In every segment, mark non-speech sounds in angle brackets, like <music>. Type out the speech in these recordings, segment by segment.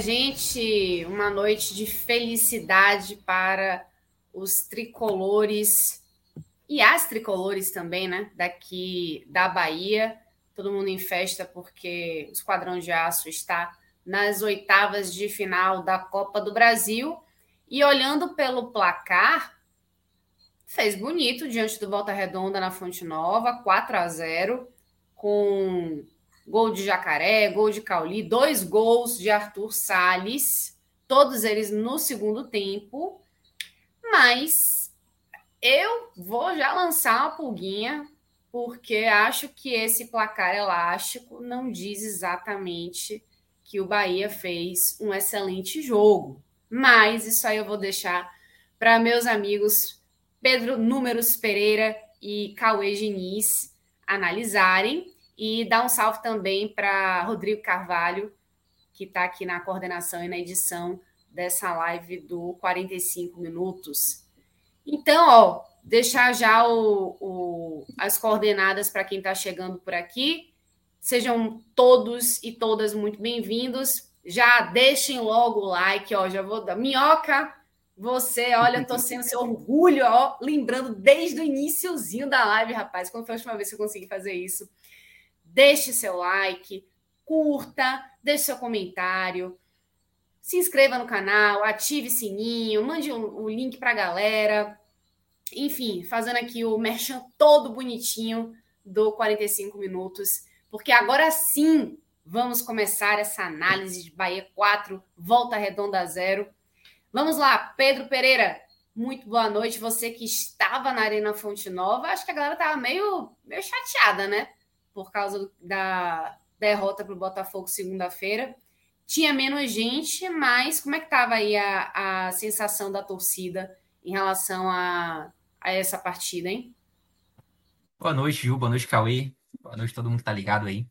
Gente, uma noite de felicidade para os tricolores e as tricolores também, né? Daqui da Bahia. Todo mundo em festa porque o Esquadrão de Aço está nas oitavas de final da Copa do Brasil. E olhando pelo placar, fez bonito diante do Volta Redonda na Fonte Nova, 4 a 0, com gol de Jacaré, gol de Cauli, dois gols de Arthur Salles, todos eles no segundo tempo. Mas eu vou já lançar uma pulguinha, porque acho que esse placar elástico não diz exatamente que o Bahia fez um excelente jogo. Mas isso aí eu vou deixar para meus amigos Pedro Números Pereira e Cauê Diniz analisarem. E dar um salve também para Rodrigo Carvalho, que está aqui na coordenação e na edição dessa live do 45 Minutos. Então, ó, deixar já o, o as coordenadas para quem está chegando por aqui. Sejam todos e todas muito bem-vindos. Já deixem logo o like, ó. Já vou dar. Minhoca, você, olha, tô sendo seu orgulho, ó. Lembrando desde o iníciozinho da live, rapaz. Quando foi a última vez que eu consegui fazer isso? Deixe seu like, curta, deixe seu comentário, se inscreva no canal, ative sininho, mande o, link para a galera. Enfim, fazendo aqui o merchan todo bonitinho do 45 minutos, porque agora sim vamos começar essa análise de Bahia 4, volta redonda zero. Vamos lá, Pedro Pereira, muito boa noite. Você que estava na Arena Fonte Nova, acho que a galera estava meio, meio chateada, né? Por causa da derrota para o Botafogo segunda-feira. Tinha menos gente, mas como é que estava aí a, a sensação da torcida em relação a, a essa partida, hein? Boa noite, Ju. Boa noite, Cauê. Boa noite todo mundo que tá ligado aí.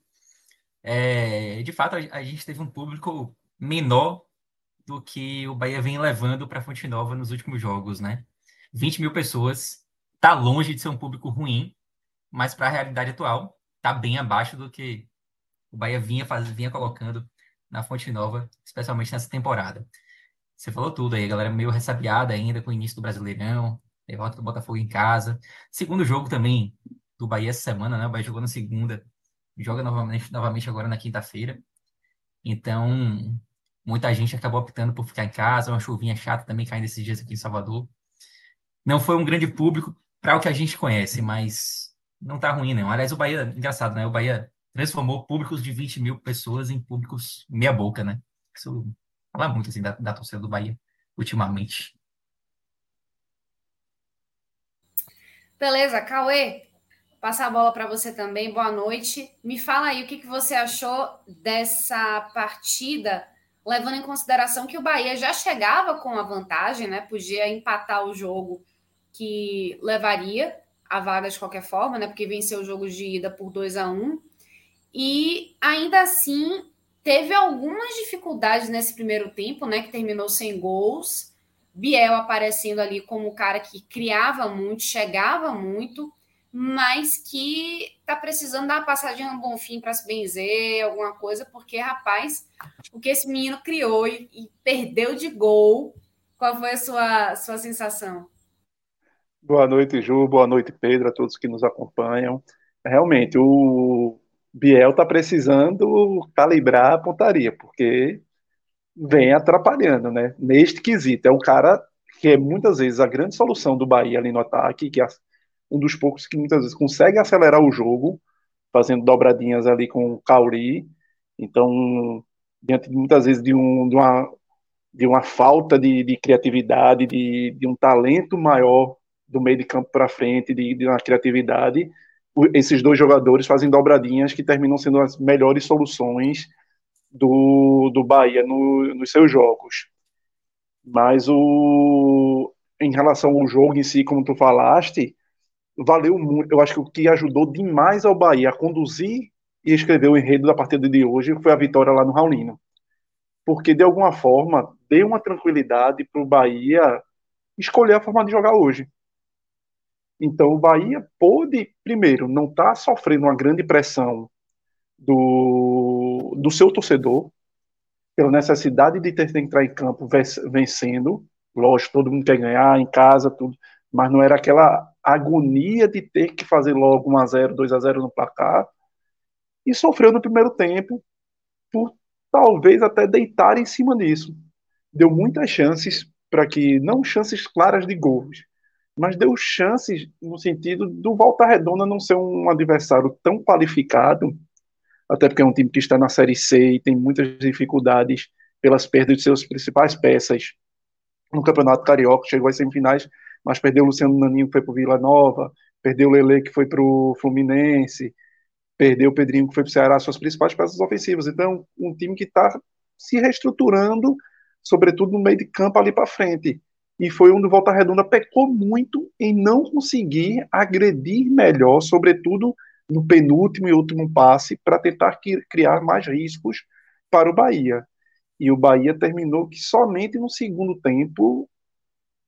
É, de fato, a, gente teve um público menor do que o Bahia vem levando para Fonte Nova nos últimos jogos, né? 20 mil pessoas, tá longe de ser um público ruim, mas para a realidade atual, tá bem abaixo do que o Bahia vinha, faz, vinha colocando na Fonte Nova, especialmente nessa temporada. Você falou tudo aí, a galera meio ressabiada ainda com o início do Brasileirão, derrota do Botafogo em casa. Segundo jogo também do Bahia essa semana, né? O Bahia jogou na segunda, joga novamente, novamente agora na quinta-feira. Então, muita gente acabou optando por ficar em casa, uma chuvinha chata também caindo esses dias aqui em Salvador. Não foi um grande público para o que a gente conhece, mas não tá ruim, não. Aliás, o Bahia, engraçado, né? O Bahia transformou públicos de 20 mil pessoas em públicos meia boca, né? Isso fala muito, assim, da, da torcida do Bahia, ultimamente. Beleza, Cauê, passar a bola para você também. Boa noite. Me fala aí o que, que você achou dessa partida, levando em consideração que o Bahia já chegava com a vantagem, né? Podia empatar o jogo que levaria a vaga de qualquer forma, né? Porque venceu o jogo de ida por 2 a 1 E ainda assim teve algumas dificuldades nesse primeiro tempo, né? Que terminou sem gols. Biel aparecendo ali como o cara que criava muito, chegava muito, mas que tá precisando dar uma passadinha no bom fim para se benzer, alguma coisa, porque, rapaz, o que esse menino criou e, e perdeu de gol, qual foi a sua, sua sensação? Boa noite, Ju. Boa noite, Pedro, a todos que nos acompanham. Realmente, o Biel está precisando calibrar a pontaria, porque vem atrapalhando, né? Neste quesito. É um cara que é muitas vezes a grande solução do Bahia ali no ataque, que um dos poucos que muitas vezes consegue acelerar o jogo, fazendo dobradinhas ali com o Cauri. Então, diante muitas vezes de, um, de, uma, de uma falta de, de criatividade, de, de um talento maior do meio de campo para frente, de, de uma criatividade, esses dois jogadores fazem dobradinhas que terminam sendo as melhores soluções do, do Bahia no, nos seus jogos. Mas o, em relação ao jogo em si, como tu falaste, valeu muito. Eu acho que o que ajudou demais ao Bahia a conduzir e escrever o enredo da partida de hoje foi a vitória lá no Raulino. Porque, de alguma forma, deu uma tranquilidade para o Bahia escolher a forma de jogar hoje. Então, o Bahia pôde, primeiro, não estar tá sofrendo uma grande pressão do, do seu torcedor, pela necessidade de ter que entrar em campo vencendo. Lógico, todo mundo quer ganhar em casa, tudo, mas não era aquela agonia de ter que fazer logo 1 a 0 2 a 0 no placar. E sofreu no primeiro tempo por talvez até deitar em cima disso. Deu muitas chances para que, não chances claras de gols, mas deu chances no sentido do Volta Redonda não ser um adversário tão qualificado, até porque é um time que está na Série C e tem muitas dificuldades pelas perdas de seus principais peças. No Campeonato Carioca chegou às semifinais, mas perdeu o Luciano Naninho que foi para o Vila Nova, perdeu o Lele que foi para o Fluminense, perdeu o Pedrinho que foi para o Ceará, suas principais peças ofensivas. Então, um time que está se reestruturando, sobretudo no meio de campo ali para frente e foi onde o Volta Redonda pecou muito em não conseguir agredir melhor, sobretudo no penúltimo e último passe, para tentar criar mais riscos para o Bahia. E o Bahia terminou que somente no segundo tempo,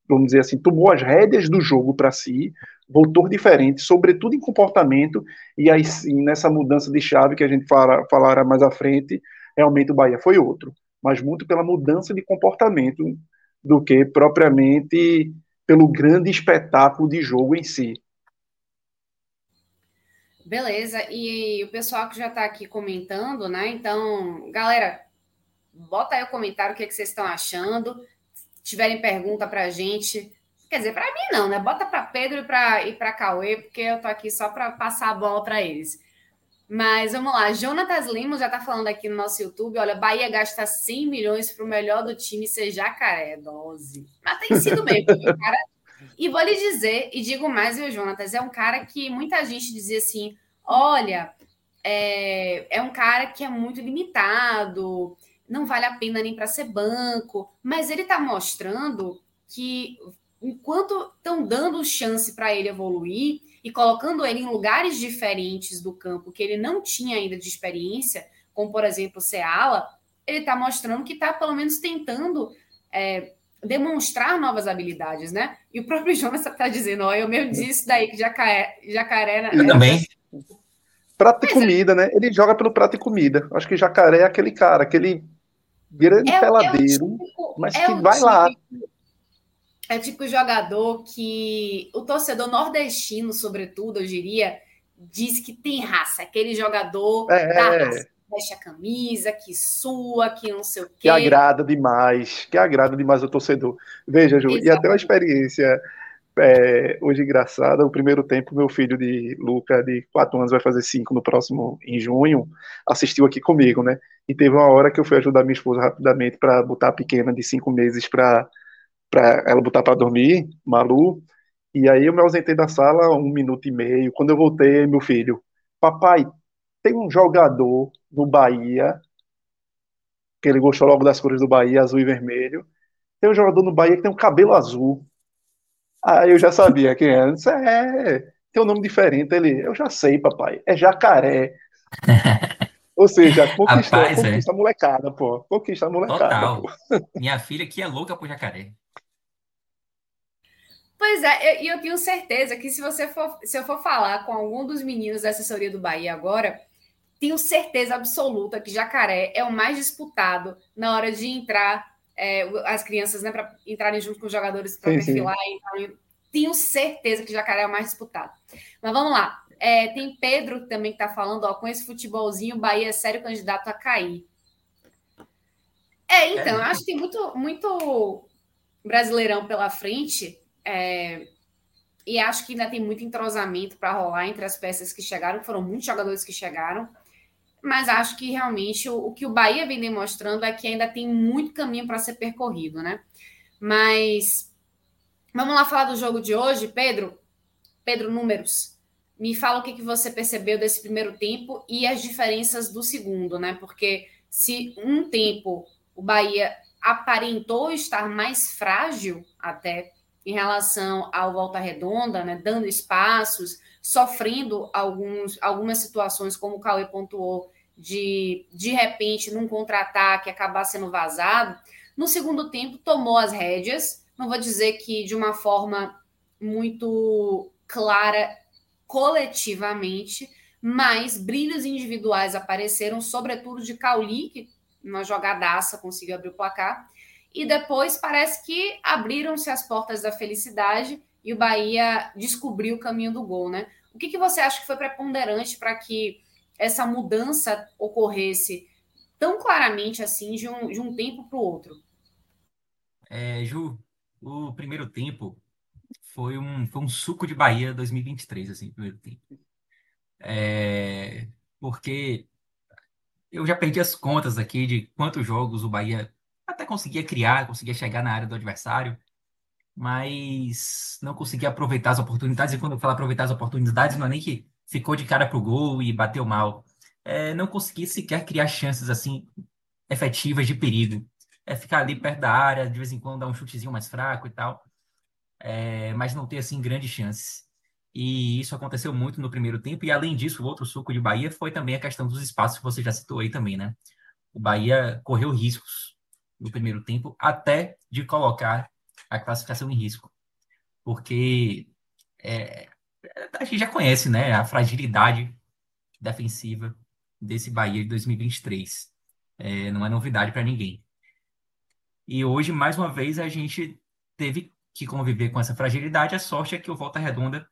vamos dizer assim, tomou as rédeas do jogo para si, voltou diferente, sobretudo em comportamento, e aí sim, nessa mudança de chave que a gente fala, falará mais à frente, realmente o Bahia foi outro, mas muito pela mudança de comportamento do que propriamente pelo grande espetáculo de jogo em si. Beleza, e o pessoal que já está aqui comentando, né? Então, galera, bota aí o comentário o que, é que vocês estão achando. Se tiverem pergunta para a gente, quer dizer, para mim não, né? Bota para Pedro e para Cauê, porque eu tô aqui só para passar a bola para eles. Mas vamos lá, Jonatas Lemos já está falando aqui no nosso YouTube. Olha, Bahia gasta 100 milhões para o melhor do time ser jacaré, dose. Mas tem sido <laughs> mesmo, cara. E vou lhe dizer, e digo mais, viu, Jonatas? É um cara que muita gente dizia assim: olha, é, é um cara que é muito limitado, não vale a pena nem para ser banco. Mas ele está mostrando que enquanto estão dando chance para ele evoluir e colocando ele em lugares diferentes do campo que ele não tinha ainda de experiência, como por exemplo ser ala, ele está mostrando que está pelo menos tentando é, demonstrar novas habilidades, né? E o próprio <laughs> Jonas está dizendo, ó, eu mesmo disse daí que jacaré, jacaré eu também. <laughs> Prato e é. comida, é. né? Ele joga pelo prato e comida. Acho que jacaré é aquele cara, aquele grande é, peladeiro, é tipo, mas que vai lá é tipo jogador que o torcedor nordestino, sobretudo, eu diria, diz que tem raça. Aquele jogador é, da é. raça. Veste a camisa, que sua, que não sei o quê. Que agrada demais, que agrada demais o torcedor. Veja, Ju, e até uma experiência é, hoje engraçada. O primeiro tempo, meu filho de Luca, de 4 anos, vai fazer 5 no próximo, em junho, assistiu aqui comigo, né? E teve uma hora que eu fui ajudar minha esposa rapidamente para botar a pequena de 5 meses para para ela botar para dormir, Malu. E aí eu me ausentei da sala um minuto e meio. Quando eu voltei, meu filho, papai, tem um jogador no Bahia, que ele gostou logo das cores do Bahia, azul e vermelho. Tem um jogador no Bahia que tem um cabelo azul. Aí eu já sabia quem era. Disse, é, tem um nome diferente. Ele, eu já sei, papai, é jacaré. <laughs> Ou seja, conquista, Rapaz, conquista é. a molecada, pô. Conquista a molecada. Minha filha que é louca por jacaré. Pois é, e eu, eu, tenho certeza que se você for, se eu for falar com algum dos meninos da assessoria do Bahia agora, tenho certeza absoluta que Jacaré é o mais disputado na hora de entrar é, as crianças, né, para entrarem junto com os jogadores para perfilar. Então, tenho certeza que Jacaré é o mais disputado. Mas vamos lá. É, tem Pedro também que está falando, ó, com esse futebolzinho, o Bahia é sério candidato a cair. É, então, é. acho que tem muito, muito brasileirão pela frente. É, e acho que ainda tem muito entrosamento para rolar entre as peças que chegaram, foram muitos jogadores que chegaram, mas acho que realmente o, o que o Bahia vem demonstrando é que ainda tem muito caminho para ser percorrido, né? Mas vamos lá falar do jogo de hoje, Pedro. Pedro, números. Me fala o que, que você percebeu desse primeiro tempo e as diferenças do segundo, né? Porque se um tempo o Bahia aparentou estar mais frágil até em relação ao Volta Redonda, né, dando espaços, sofrendo alguns, algumas situações, como o Cauê pontuou, de de repente, num contra-ataque, acabar sendo vazado. No segundo tempo, tomou as rédeas, não vou dizer que de uma forma muito clara coletivamente, mas brilhos individuais apareceram, sobretudo de Cauli, que uma jogadaça conseguiu abrir o placar, e depois parece que abriram-se as portas da felicidade e o Bahia descobriu o caminho do gol, né? O que, que você acha que foi preponderante para que essa mudança ocorresse tão claramente assim de um, de um tempo para o outro? É, Ju, o primeiro tempo foi um, foi um suco de Bahia 2023, assim, primeiro tempo. É, porque eu já perdi as contas aqui de quantos jogos o Bahia até conseguia criar, conseguia chegar na área do adversário, mas não conseguia aproveitar as oportunidades. E quando eu falo aproveitar as oportunidades, não é nem que ficou de cara pro gol e bateu mal. É, não conseguia sequer criar chances assim efetivas de perigo. É ficar ali perto da área, de vez em quando dar um chutezinho mais fraco e tal, é, mas não ter assim grandes chances. E isso aconteceu muito no primeiro tempo. E além disso, o outro suco de Bahia foi também a questão dos espaços que você já citou aí também, né? O Bahia correu riscos no primeiro tempo, até de colocar a classificação em risco. Porque é, a gente já conhece né, a fragilidade defensiva desse Bahia de 2023. É, não é novidade para ninguém. E hoje, mais uma vez, a gente teve que conviver com essa fragilidade. A sorte é que o Volta Redonda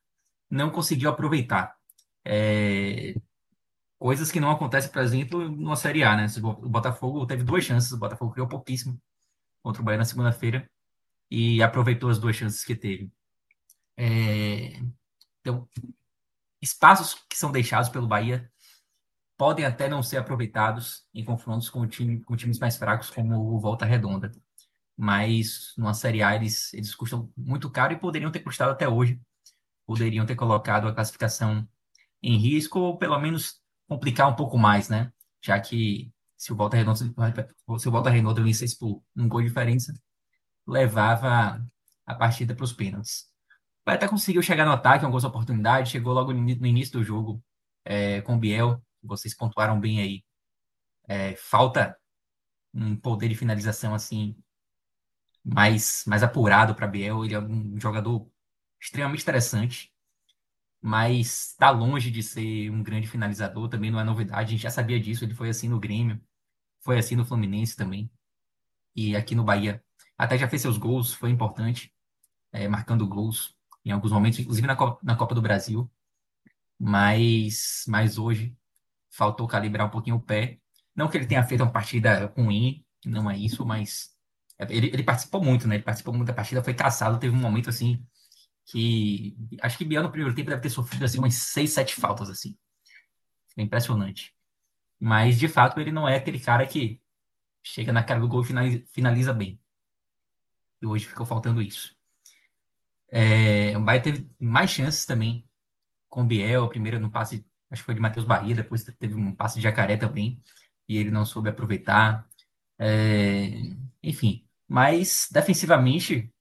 não conseguiu aproveitar. É, Coisas que não acontecem, por exemplo, numa Série A, né? O Botafogo teve duas chances, o Botafogo criou pouquíssimo contra o Bahia na segunda-feira e aproveitou as duas chances que teve. É... Então, espaços que são deixados pelo Bahia podem até não ser aproveitados em confrontos com, time, com times mais fracos, como o Volta Redonda. Mas numa Série A eles, eles custam muito caro e poderiam ter custado até hoje. Poderiam ter colocado a classificação em risco, ou pelo menos complicar um pouco mais, né? Já que se o Volta Redonda, se o Volta Redonda vencesse por um gol de diferença, levava a partida para os pênaltis. O até conseguiu chegar no ataque, algumas oportunidades, chegou logo no início do jogo é, com o Biel, vocês pontuaram bem aí. É, falta um poder de finalização assim mais, mais apurado para Biel. Ele é um jogador extremamente interessante mas está longe de ser um grande finalizador, também não é novidade, a gente já sabia disso, ele foi assim no Grêmio, foi assim no Fluminense também, e aqui no Bahia. Até já fez seus gols, foi importante, é, marcando gols em alguns momentos, inclusive na Copa, na Copa do Brasil, mas, mas hoje faltou calibrar um pouquinho o pé. Não que ele tenha feito uma partida ruim, não é isso, mas ele, ele participou muito, né? Ele participou muito da partida, foi caçado, teve um momento assim que acho que Biel no primeiro tempo deve ter sofrido assim umas seis, sete faltas assim. É impressionante. Mas de fato ele não é aquele cara que chega na cara do gol e finaliza, bem. E hoje ficou faltando isso. É, o Bahia teve mais chances também com o Biel, a primeira no passe, acho que foi de Matheus Bahia, depois teve um passe de Jacaré também, e ele não soube aproveitar. É, enfim, mas defensivamente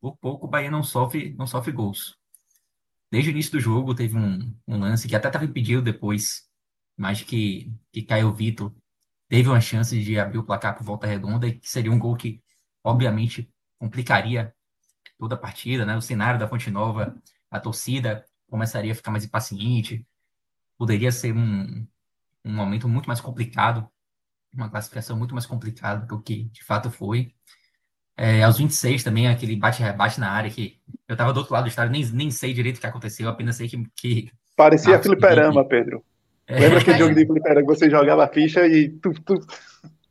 por pouco o Bahia não sofre, não sofre gols. Desde o início do jogo teve um, um lance que até estava impedido depois, mas que, que Caio Vitor teve uma chance de abrir o placar por volta redonda e que seria um gol que, obviamente, complicaria toda a partida, né? O cenário da Fonte Nova, a torcida começaria a ficar mais impaciente, poderia ser um, um momento muito mais complicado, uma classificação muito mais complicada do que de fato foi. É, aos 26 também, aquele bate-rebate na área que eu tava do outro lado do estádio, nem, nem sei direito o que aconteceu, apenas sei que. que Parecia ah, fliperama, que... Pedro. É. Lembra aquele jogo de fliperama que você jogava a ficha e. Tu, tu...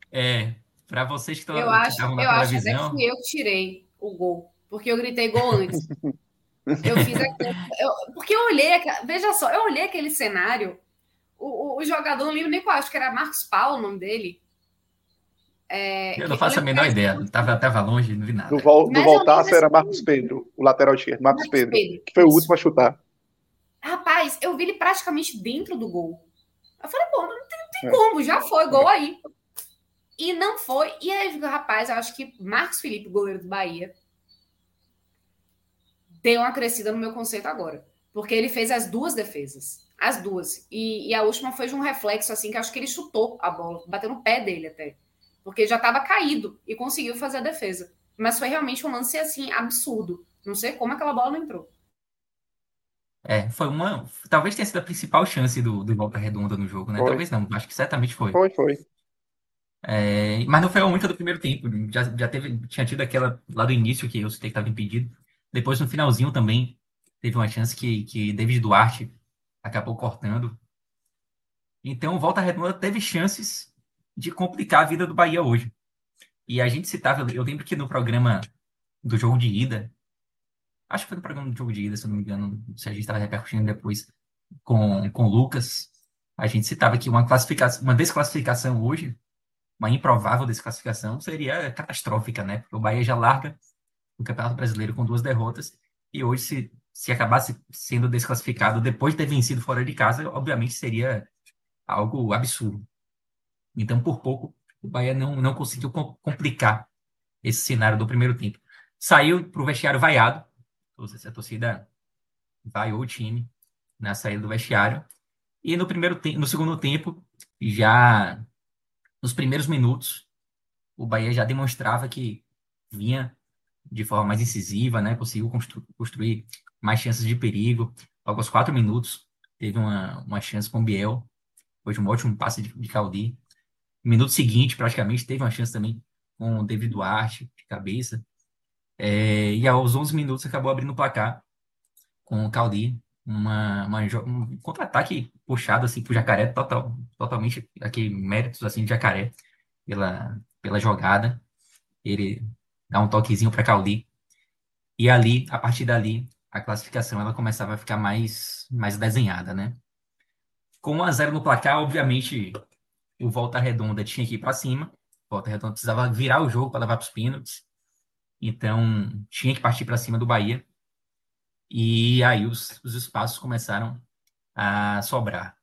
É, para vocês que estão eu acho, eu acho até que fui eu que tirei o gol, porque eu gritei gol antes. Eu fiz aquilo. Eu, porque eu olhei, veja só, eu olhei aquele cenário. O, o, o jogador, não lembro nem qual, acho que era Marcos Paulo o nome dele. É, eu não faço a menor que... ideia, estava tava longe, não vi nada. Do, vol, do era Marcos Pedro, o lateral esquerdo, Marcos, Marcos Pedro, Pedro, que foi o último a chutar. Rapaz, eu vi ele praticamente dentro do gol. Eu falei, pô, não tem, não tem é. como, já foi, gol aí. E não foi. E aí, rapaz, eu acho que Marcos Felipe, goleiro do Bahia, deu uma crescida no meu conceito agora. Porque ele fez as duas defesas. As duas. E, e a última foi de um reflexo, assim, que acho que ele chutou a bola, bateu no pé dele até porque já estava caído e conseguiu fazer a defesa. Mas foi realmente um lance assim absurdo. Não sei como aquela bola não entrou. É, foi uma. Talvez tenha sido a principal chance do, do Volta Redonda no jogo, né? Foi. Talvez não, acho que certamente foi. Foi, foi. É, mas não foi a única do primeiro tempo. Já, já teve, tinha tido aquela lá do início que eu citei que estava impedido. Depois, no finalzinho também, teve uma chance que, que David Duarte acabou cortando. Então, Volta Redonda teve chances de complicar a vida do Bahia hoje. E a gente citava, eu lembro que no programa do jogo de ida, acho que foi no programa do jogo de ida, se eu não me engano, se a gente estava repercutindo depois com, com o Lucas, a gente citava que uma classificação, uma desclassificação hoje, uma improvável desclassificação, seria catastrófica, né? Porque o Bahia já larga o Campeonato Brasileiro com duas derrotas, e hoje, se, se acabasse sendo desclassificado depois de ter vencido fora de casa, obviamente seria algo absurdo. Então, por pouco, o Bahia não, não conseguiu complicar esse cenário do primeiro tempo. Saiu para o vestiário vaiado, a torcida vaiou o time na saída do vestiário. E no primeiro no segundo tempo, já nos primeiros minutos, o Bahia já demonstrava que vinha de forma mais incisiva, né? Conseguiu constru construir mais chances de perigo. Logo aos quatro minutos, teve uma, uma chance com o Biel, depois um ótimo passe de, de Caldi. Minuto seguinte, praticamente, teve uma chance também com o David Duarte, de cabeça. É, e aos 11 minutos acabou abrindo o placar com o Caldi, uma, uma, um contra-ataque puxado assim pro Jacaré, total, totalmente aqui méritos assim de Jacaré pela, pela jogada. Ele dá um toquezinho para Caldi. E ali, a partir dali, a classificação ela começava a ficar mais mais desenhada, né? Com 1 a 0 no placar, obviamente, o Volta Redonda tinha que ir para cima. Volta Redonda precisava virar o jogo para levar para os pênaltis. Então, tinha que partir para cima do Bahia. E aí os, os espaços começaram a sobrar.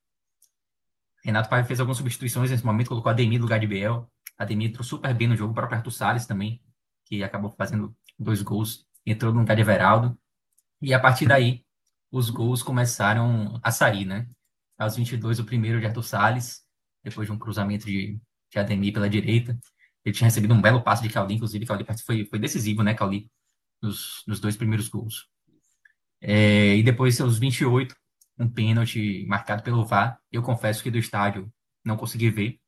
Renato Paiva fez algumas substituições nesse momento, colocou Ademir no lugar de Biel. Ademir entrou super bem no jogo, o próprio Arthur Salles também, que acabou fazendo dois gols, entrou no lugar de Everaldo. E a partir daí, os gols começaram a sair, né? Aos 22, o primeiro de Arthur Salles, depois de um cruzamento de, de Ademir pela direita. Ele tinha recebido um belo passe de Cauli, inclusive, Cauli foi, foi decisivo, né, Cauli, nos, nos dois primeiros gols. É, e depois, aos 28, um pênalti marcado pelo VAR. Eu confesso que do estádio não consegui ver.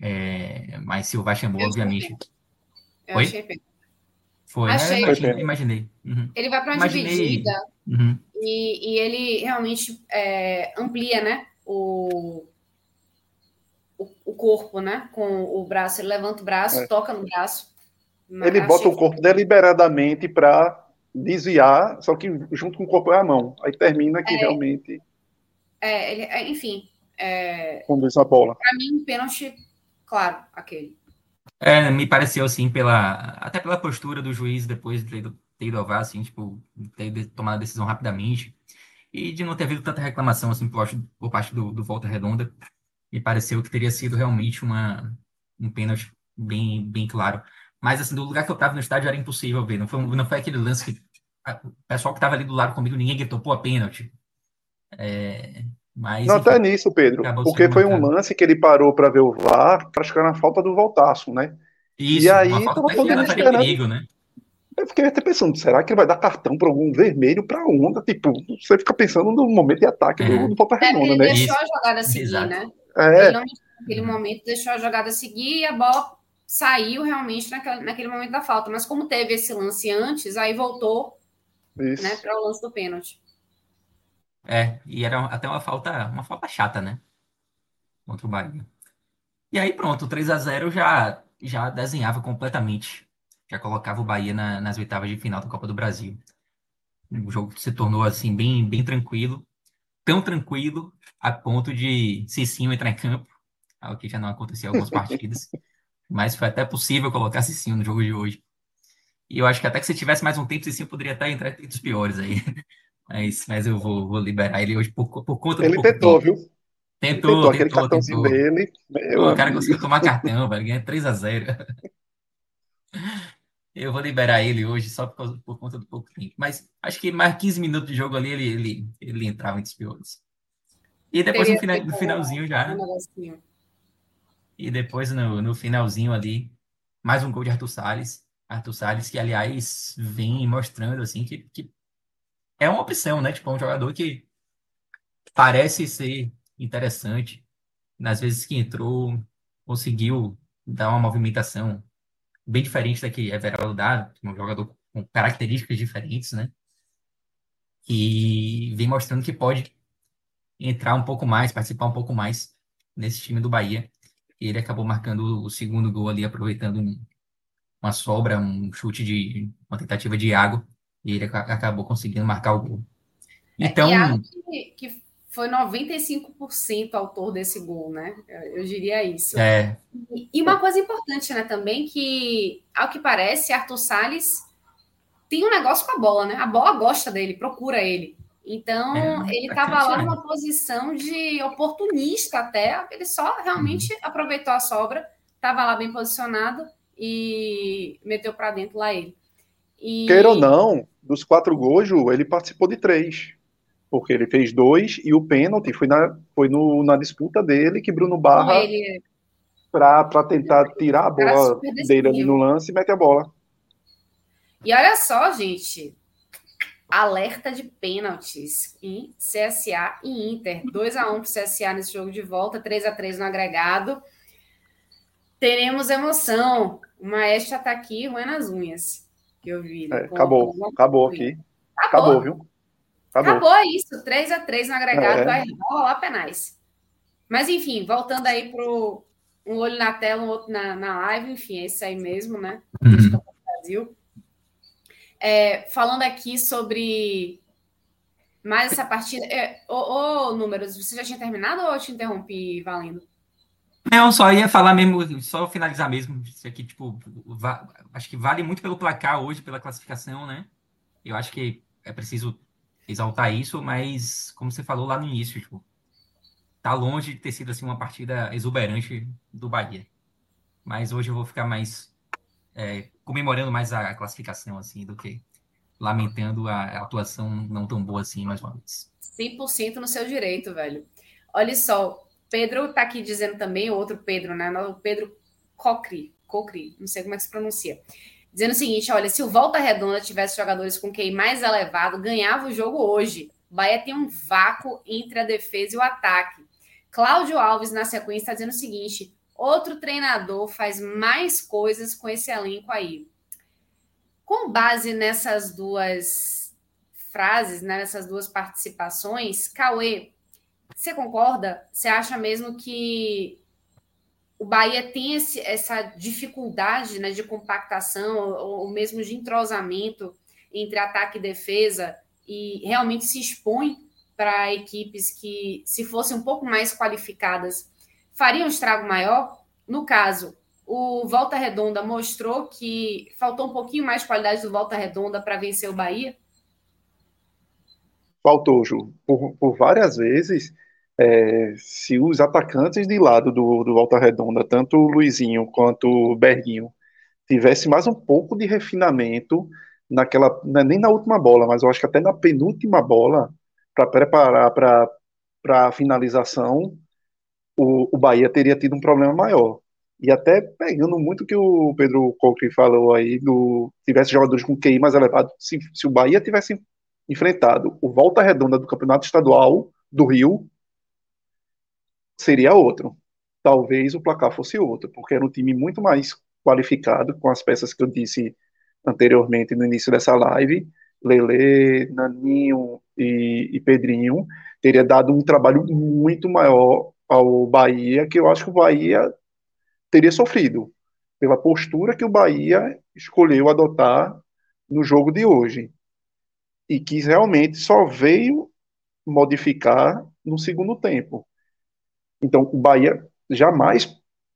É, mas se o VAR chamou, obviamente. Eu achei pênalti. Foi, Achei. Né? Imaginei. imaginei. Uhum. Ele vai para uma imaginei. dividida uhum. e, e, ele realmente é, amplia né, o, o, o, corpo, né? Com o braço, ele levanta o braço, é. toca no braço. Ele bota o corpo deliberadamente para desviar, só que junto com o corpo é a mão. Aí termina que é, realmente. É, ele, é, enfim. É, conduz a bola. Para mim, um pênalti, claro, aquele. É, me pareceu assim, pela, até pela postura do juiz depois de ter ido ao VAR, assim, tipo, ter tomado a decisão rapidamente e de não ter havido tanta reclamação assim por, por parte do, do Volta Redonda me pareceu que teria sido realmente uma, um pênalti bem, bem claro. Mas, assim, do lugar que eu estava no estádio era impossível ver. Não foi, não foi aquele lance que o pessoal que estava ali do lado comigo, ninguém gritou, pô, pênalti. É, mas, não, enfim, até nisso, Pedro. Porque foi um lance que ele parou para ver o VAR, para chegar na falta do Voltaço, né? Isso, e aí, tava todo mundo esperando. Perigo, né? Eu fiquei até pensando, será que ele vai dar cartão para um vermelho para onda? Tipo, você fica pensando no momento de ataque é. do, do Volta Redonda, é, ele né? deixou a jogada seguir, Exato. né? É. Ele não, naquele momento deixou a jogada seguir e a bola saiu realmente naquele, naquele momento da falta. Mas como teve esse lance antes, aí voltou né, para o lance do pênalti. É, e era até uma falta, uma falta chata, né? Contra o Bahia. E aí pronto, 3 a 0 já, já desenhava completamente. Já colocava o Bahia na, nas oitavas de final da Copa do Brasil. O jogo se tornou assim bem, bem tranquilo, tão tranquilo a ponto de Cicinho entrar em campo, algo que já não acontecia em algumas partidas, <laughs> mas foi até possível colocar Cicinho no jogo de hoje. E eu acho que até que se tivesse mais um tempo, Cicinho poderia até entrar entre os piores aí. <laughs> Mas, mas eu vou, vou liberar ele hoje por, por conta do Ele tentou, viu? Tentou, tentou, aquele tentou, cartãozinho tentou. dele. Pô, o cara conseguiu tomar <laughs> cartão, velho, ganha 3 a 0 Eu vou liberar ele hoje só por, causa, por conta do pouco tempo. Mas acho que mais 15 minutos de jogo ali, ele, ele, ele entrava entre os piores. E depois no, final, no finalzinho já. E depois no, no finalzinho ali, mais um gol de Arthur Salles. Arthur Salles, que aliás vem mostrando assim que, que é uma opção, né? Tipo, é um jogador que parece ser interessante. Nas vezes que entrou, conseguiu dar uma movimentação bem diferente da que Everaldo dá, um jogador com características diferentes, né? E vem mostrando que pode entrar um pouco mais, participar um pouco mais nesse time do Bahia. E ele acabou marcando o segundo gol ali, aproveitando um, uma sobra, um chute de uma tentativa de Iago, e ele acabou conseguindo marcar o gol. É, então, é, que, que foi 95% autor desse gol, né? Eu, eu diria isso. É. E, e, uma coisa importante, né, também, que, ao que parece, Arthur Salles tem um negócio com a bola, né? A bola gosta dele, procura ele. Então, é, ele estava lá numa posição de oportunista até, ele só realmente uhum. aproveitou a sobra, estava lá bem posicionado e meteu para dentro lá ele. E... Queira ou não, dos quatro gols, Ju, ele participou de três porque ele fez dois e o pênalti foi na, foi no, na disputa dele que Bruno Barra para tentar tirar a bola dele ali no lance e mete a bola. E olha só, gente, alerta de pênaltis em CSA e Inter. 2 a 1 para o CSA nesse jogo de volta, 3 a 3 no agregado. Teremos emoção. O Maestro está aqui roendo as unhas. Que eu vi. É, acabou, acabou aqui. Acabou, acabou viu? Acabou, Acabou isso, 3 a 3 no agregado, é. vai rolar penais. Mas enfim, voltando aí pro um olho na tela, um outro na, na live, enfim, é isso aí mesmo, né? Uhum. Brasil. É, falando aqui sobre mais essa partida. É, ô, ô, Números, você já tinha terminado ou eu te interrompi, Valendo? Não, só ia falar mesmo, só finalizar mesmo. Isso aqui, tipo, acho que vale muito pelo placar hoje, pela classificação, né? Eu acho que é preciso exaltar isso, mas como você falou lá no início, tipo, tá longe de ter sido assim uma partida exuberante do Bahia. Mas hoje eu vou ficar mais é, comemorando mais a classificação assim do que lamentando a, atuação não tão boa assim mais uma vez. 100% no seu direito, velho. Olha só, Pedro tá aqui dizendo também, outro Pedro, né? O Pedro Cocri, Cocri, não sei como é que se pronuncia dizendo o seguinte: olha, se o Volta Redonda tivesse jogadores com QI mais elevado, ganhava o jogo hoje. Bahia tem um vácuo entre a defesa e o ataque. Cláudio Alves, na sequência, está dizendo o seguinte: outro treinador faz mais coisas com esse elenco aí. Com base nessas duas frases, né, nessas duas participações, Cauê, você concorda? Você acha mesmo que o Bahia tem esse, essa dificuldade né, de compactação ou, ou, mesmo de entrosamento entre ataque e defesa e realmente se expõe para equipes que, se fossem um pouco mais qualificadas, fariam um estrago maior. No caso, o Volta Redonda mostrou que faltou um pouquinho mais de qualidade do Volta Redonda para vencer o Bahia? Faltou, Ju. Por, por várias vezes é, se os atacantes de lado do, do Volta Redonda, tanto o Luizinho quanto o Berguinho, tivesse mais um pouco de refinamento naquela, é nem na última bola, mas eu acho que até na penúltima bola, para preparar para a finalização, o, o Bahia teria tido um problema maior. E até pegando muito que o Pedro Coque falou aí, do tivesse jogadores com QI mais elevado, se, se o Bahia tivesse enfrentado o Volta Redonda do Campeonato Estadual do Rio, seria outro. Talvez o placar fosse outro, porque era um time muito mais qualificado, com as peças que eu disse anteriormente no início dessa live. Lele, Naninho e, e Pedrinho teria dado um trabalho muito maior ao Bahia, que eu acho que o Bahia teria sofrido pela postura que o Bahia escolheu adotar no jogo de hoje. e que realmente só veio modificar no segundo tempo. Então, o Bahia jamais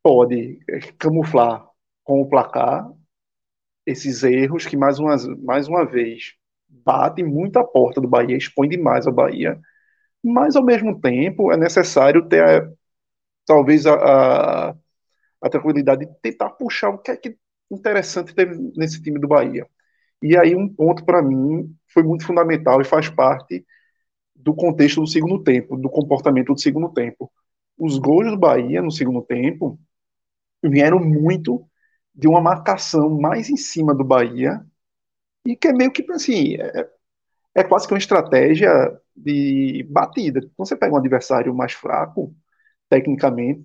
pode é, camuflar com o placar esses erros que, mais uma, mais uma vez, batem muito a porta do Bahia, expõe demais ao Bahia, mas, ao mesmo tempo, é necessário ter, talvez, a, a, a tranquilidade de tentar puxar o que é que interessante teve nesse time do Bahia. E aí, um ponto, para mim, foi muito fundamental e faz parte do contexto do segundo tempo, do comportamento do segundo tempo. Os gols do Bahia no segundo tempo vieram muito de uma marcação mais em cima do Bahia e que é meio que assim é, é quase que uma estratégia de batida. Quando você pega um adversário mais fraco tecnicamente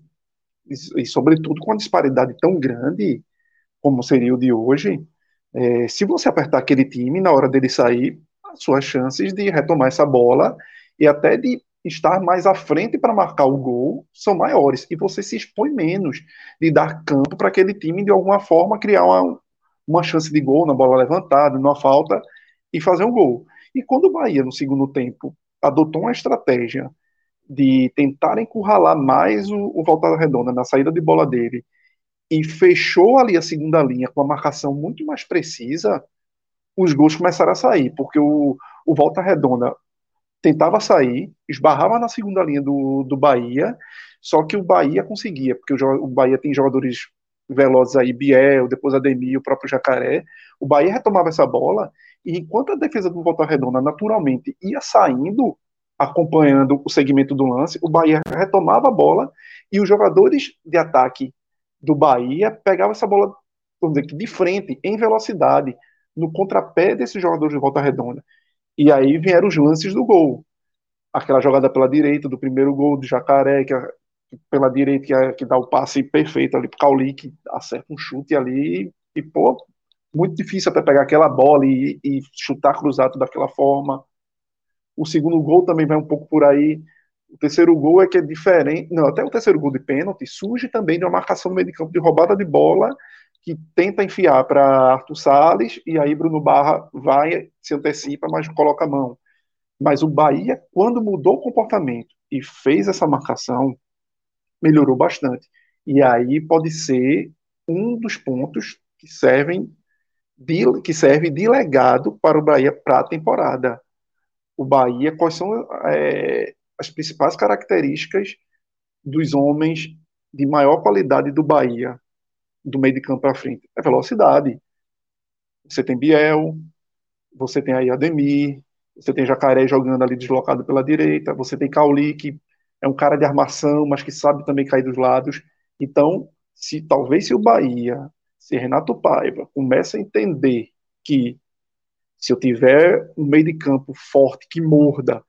e, e sobretudo com uma disparidade tão grande como seria o de hoje, é, se você apertar aquele time na hora dele sair, as suas chances de retomar essa bola e até de estar mais à frente para marcar o gol são maiores e você se expõe menos de dar campo para aquele time de alguma forma criar uma, uma chance de gol na bola levantada, numa falta e fazer um gol. E quando o Bahia no segundo tempo adotou uma estratégia de tentar encurralar mais o, o Volta Redonda na saída de bola dele e fechou ali a segunda linha com uma marcação muito mais precisa, os gols começaram a sair, porque o, o Volta Redonda tentava sair, esbarrava na segunda linha do, do Bahia, só que o Bahia conseguia, porque o, o Bahia tem jogadores velozes aí, Biel, depois Ademir, o próprio Jacaré. O Bahia retomava essa bola, e enquanto a defesa do Volta Redonda naturalmente ia saindo, acompanhando o segmento do lance, o Bahia retomava a bola e os jogadores de ataque do Bahia pegavam essa bola vamos dizer, de frente, em velocidade, no contrapé desses jogadores de Volta Redonda. E aí vieram os lances do gol. Aquela jogada pela direita do primeiro gol do Jacaré, que, é, pela direita que, é, que dá o passe perfeito ali pro Cauli, que acerta um chute ali e, pô, muito difícil até pegar aquela bola e, e chutar cruzado daquela forma. O segundo gol também vai um pouco por aí. O terceiro gol é que é diferente. Não, até o terceiro gol de pênalti surge também de uma marcação no meio de campo de roubada de bola que tenta enfiar para Arthur Salles e aí Bruno Barra vai, se antecipa, mas coloca a mão. Mas o Bahia, quando mudou o comportamento e fez essa marcação, melhorou bastante. E aí pode ser um dos pontos que servem de, que serve de legado para o Bahia para a temporada. O Bahia, quais são é, as principais características dos homens de maior qualidade do Bahia? Do meio de campo para frente? É velocidade. Você tem Biel, você tem aí Ademir, você tem Jacaré jogando ali deslocado pela direita, você tem Cauli, que é um cara de armação, mas que sabe também cair dos lados. Então, se talvez se o Bahia, se Renato Paiva começa a entender que se eu tiver um meio de campo forte que morda,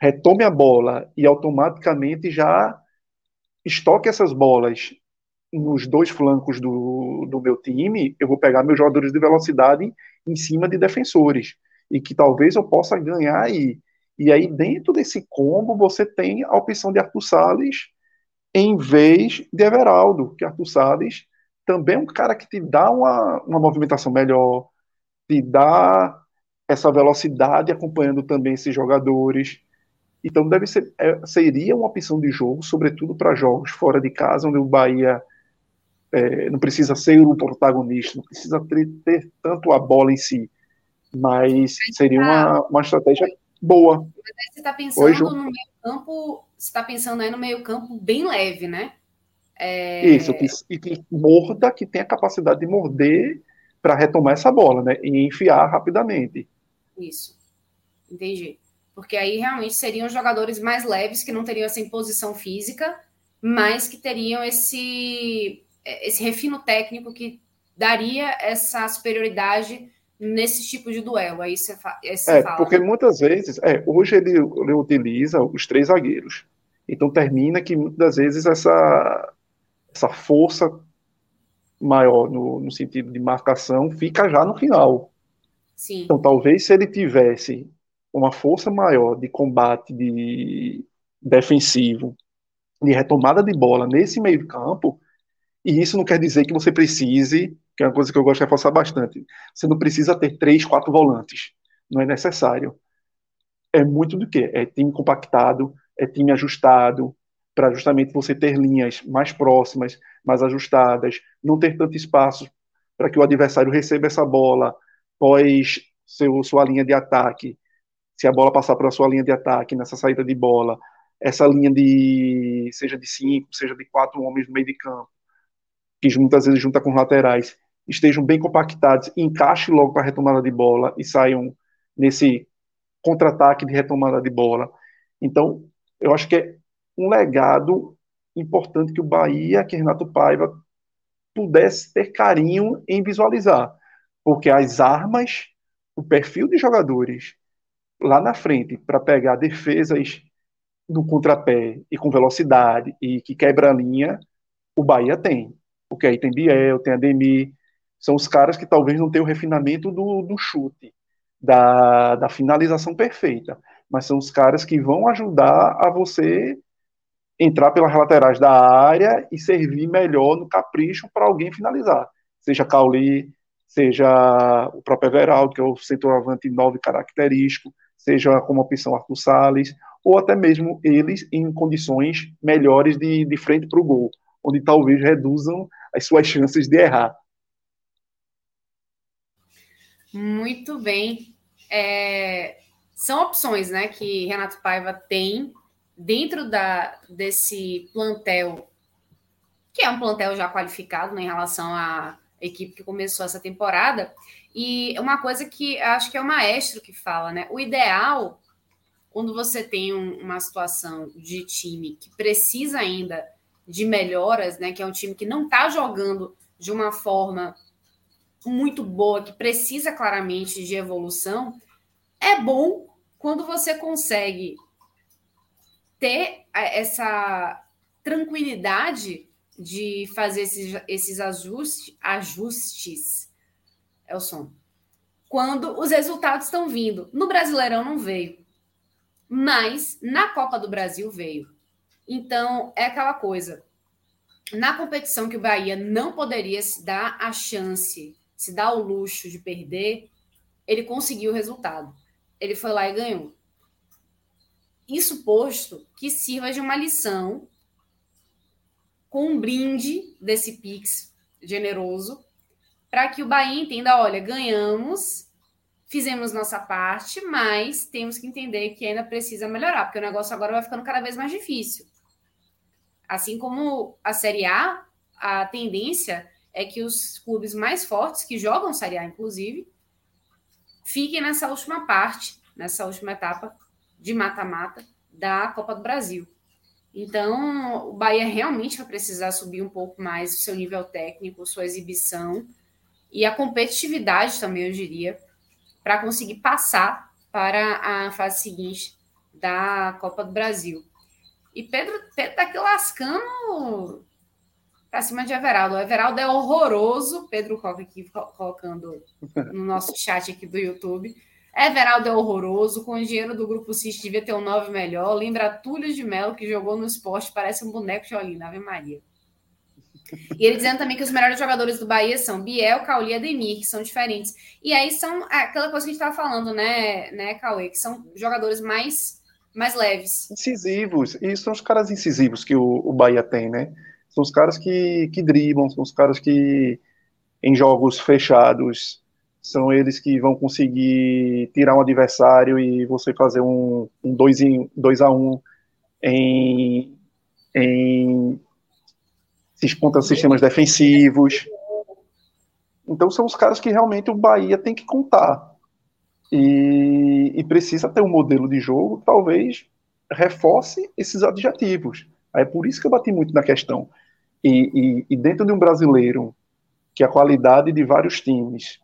retome a bola e automaticamente já estoque essas bolas nos dois flancos do, do meu time, eu vou pegar meus jogadores de velocidade em cima de defensores. E que talvez eu possa ganhar aí. E aí, dentro desse combo, você tem a opção de Arthur Salles em vez de Everaldo, que Arthur Salles também é um cara que te dá uma, uma movimentação melhor, te dá essa velocidade acompanhando também esses jogadores. Então deve ser, é, seria uma opção de jogo, sobretudo para jogos fora de casa, onde o Bahia é, não precisa ser o protagonista, não precisa ter, ter, tanto a bola em si, mas seria uma, uma estratégia boa. Mas aí você está pensando Oi, no meio campo, você está pensando aí no meio campo bem leve, né? É... Isso, que, e que morda, que tem a capacidade de morder para retomar essa bola, né? E enfiar rapidamente. Isso, entendi. Porque aí realmente seriam jogadores mais leves que não teriam essa imposição física, mas que teriam esse esse refino técnico que daria essa superioridade nesse tipo de duelo. Aí você, você é, fala. Porque muitas vezes, é, hoje ele, ele, utiliza os três zagueiros. Então termina que muitas vezes essa, essa força maior no, no sentido de marcação fica já no final. Sim. Então talvez se ele tivesse uma força maior de combate de defensivo, de retomada de bola nesse meio campo, e isso não quer dizer que você precise, que é uma coisa que eu gosto de reforçar bastante, você não precisa ter três, quatro volantes. não é necessário. É muito do que? É time compactado, é time ajustado, para justamente você ter linhas mais próximas, mais ajustadas, não ter tanto espaço para que o adversário receba essa bola pós seu, sua linha de ataque, se a bola passar pela sua linha de ataque nessa saída de bola, essa linha de seja de cinco, seja de quatro homens no meio de campo, que muitas vezes junta com laterais, estejam bem compactados, encaixe logo para a retomada de bola e saiam nesse contra-ataque de retomada de bola. Então, eu acho que é um legado importante que o Bahia, que Renato Paiva pudesse ter carinho em visualizar, porque as armas, o perfil de jogadores lá na frente para pegar defesas no contrapé e com velocidade e que quebra a linha, o Bahia tem. Porque aí tem Biel, tem Ademir, são os caras que talvez não tenham o refinamento do, do chute, da, da finalização perfeita, mas são os caras que vão ajudar a você entrar pelas laterais da área e servir melhor no capricho para alguém finalizar. Seja Cauli, seja o próprio Everaldo, que é o centroavante nove característico, seja como opção Arthur Salles, ou até mesmo eles em condições melhores de, de frente para o gol, onde talvez reduzam as suas chances de errar. Muito bem. É, são opções né, que Renato Paiva tem dentro da, desse plantel, que é um plantel já qualificado né, em relação à equipe que começou essa temporada. E uma coisa que acho que é o maestro que fala, né? O ideal, quando você tem um, uma situação de time que precisa ainda de melhoras, né? Que é um time que não está jogando de uma forma muito boa, que precisa claramente de evolução, é bom quando você consegue ter essa tranquilidade de fazer esses, esses ajustes, ajustes, é o som, quando os resultados estão vindo. No Brasileirão não veio, mas na Copa do Brasil veio. Então, é aquela coisa. Na competição que o Bahia não poderia se dar a chance, se dar o luxo de perder, ele conseguiu o resultado. Ele foi lá e ganhou. Isso posto que sirva de uma lição com um brinde desse Pix generoso para que o Bahia entenda: olha, ganhamos, fizemos nossa parte, mas temos que entender que ainda precisa melhorar, porque o negócio agora vai ficando cada vez mais difícil. Assim como a Série A, a tendência é que os clubes mais fortes, que jogam Série A, inclusive, fiquem nessa última parte, nessa última etapa de mata-mata da Copa do Brasil. Então, o Bahia realmente vai precisar subir um pouco mais o seu nível técnico, sua exibição e a competitividade também, eu diria, para conseguir passar para a fase seguinte da Copa do Brasil. E Pedro, Pedro tá aqui lascando para cima de Everaldo. O Everaldo é horroroso. Pedro Coca aqui colocando no nosso <laughs> chat aqui do YouTube. Everaldo é horroroso, com o dinheiro do Grupo Cis devia ter um 9 melhor. Lembra Túlio de Melo, que jogou no esporte, parece um boneco de Olinda, Ave Maria. E ele dizendo também que os melhores jogadores do Bahia são Biel, Cauli e Ademir, que são diferentes. E aí são aquela coisa que a gente estava falando, né, né, Cauê? Que são jogadores mais, mais leves. Incisivos. E são os caras incisivos que o, o Bahia tem, né? São os caras que, que driblam, são os caras que em jogos fechados são eles que vão conseguir tirar um adversário e você fazer um 2 um dois a 1 um em, em contra sistemas defensivos. Então são os caras que realmente o Bahia tem que contar. E, e precisa ter um modelo de jogo que talvez reforce esses adjetivos. É por isso que eu bati muito na questão. E, e, e dentro de um brasileiro, que a qualidade de vários times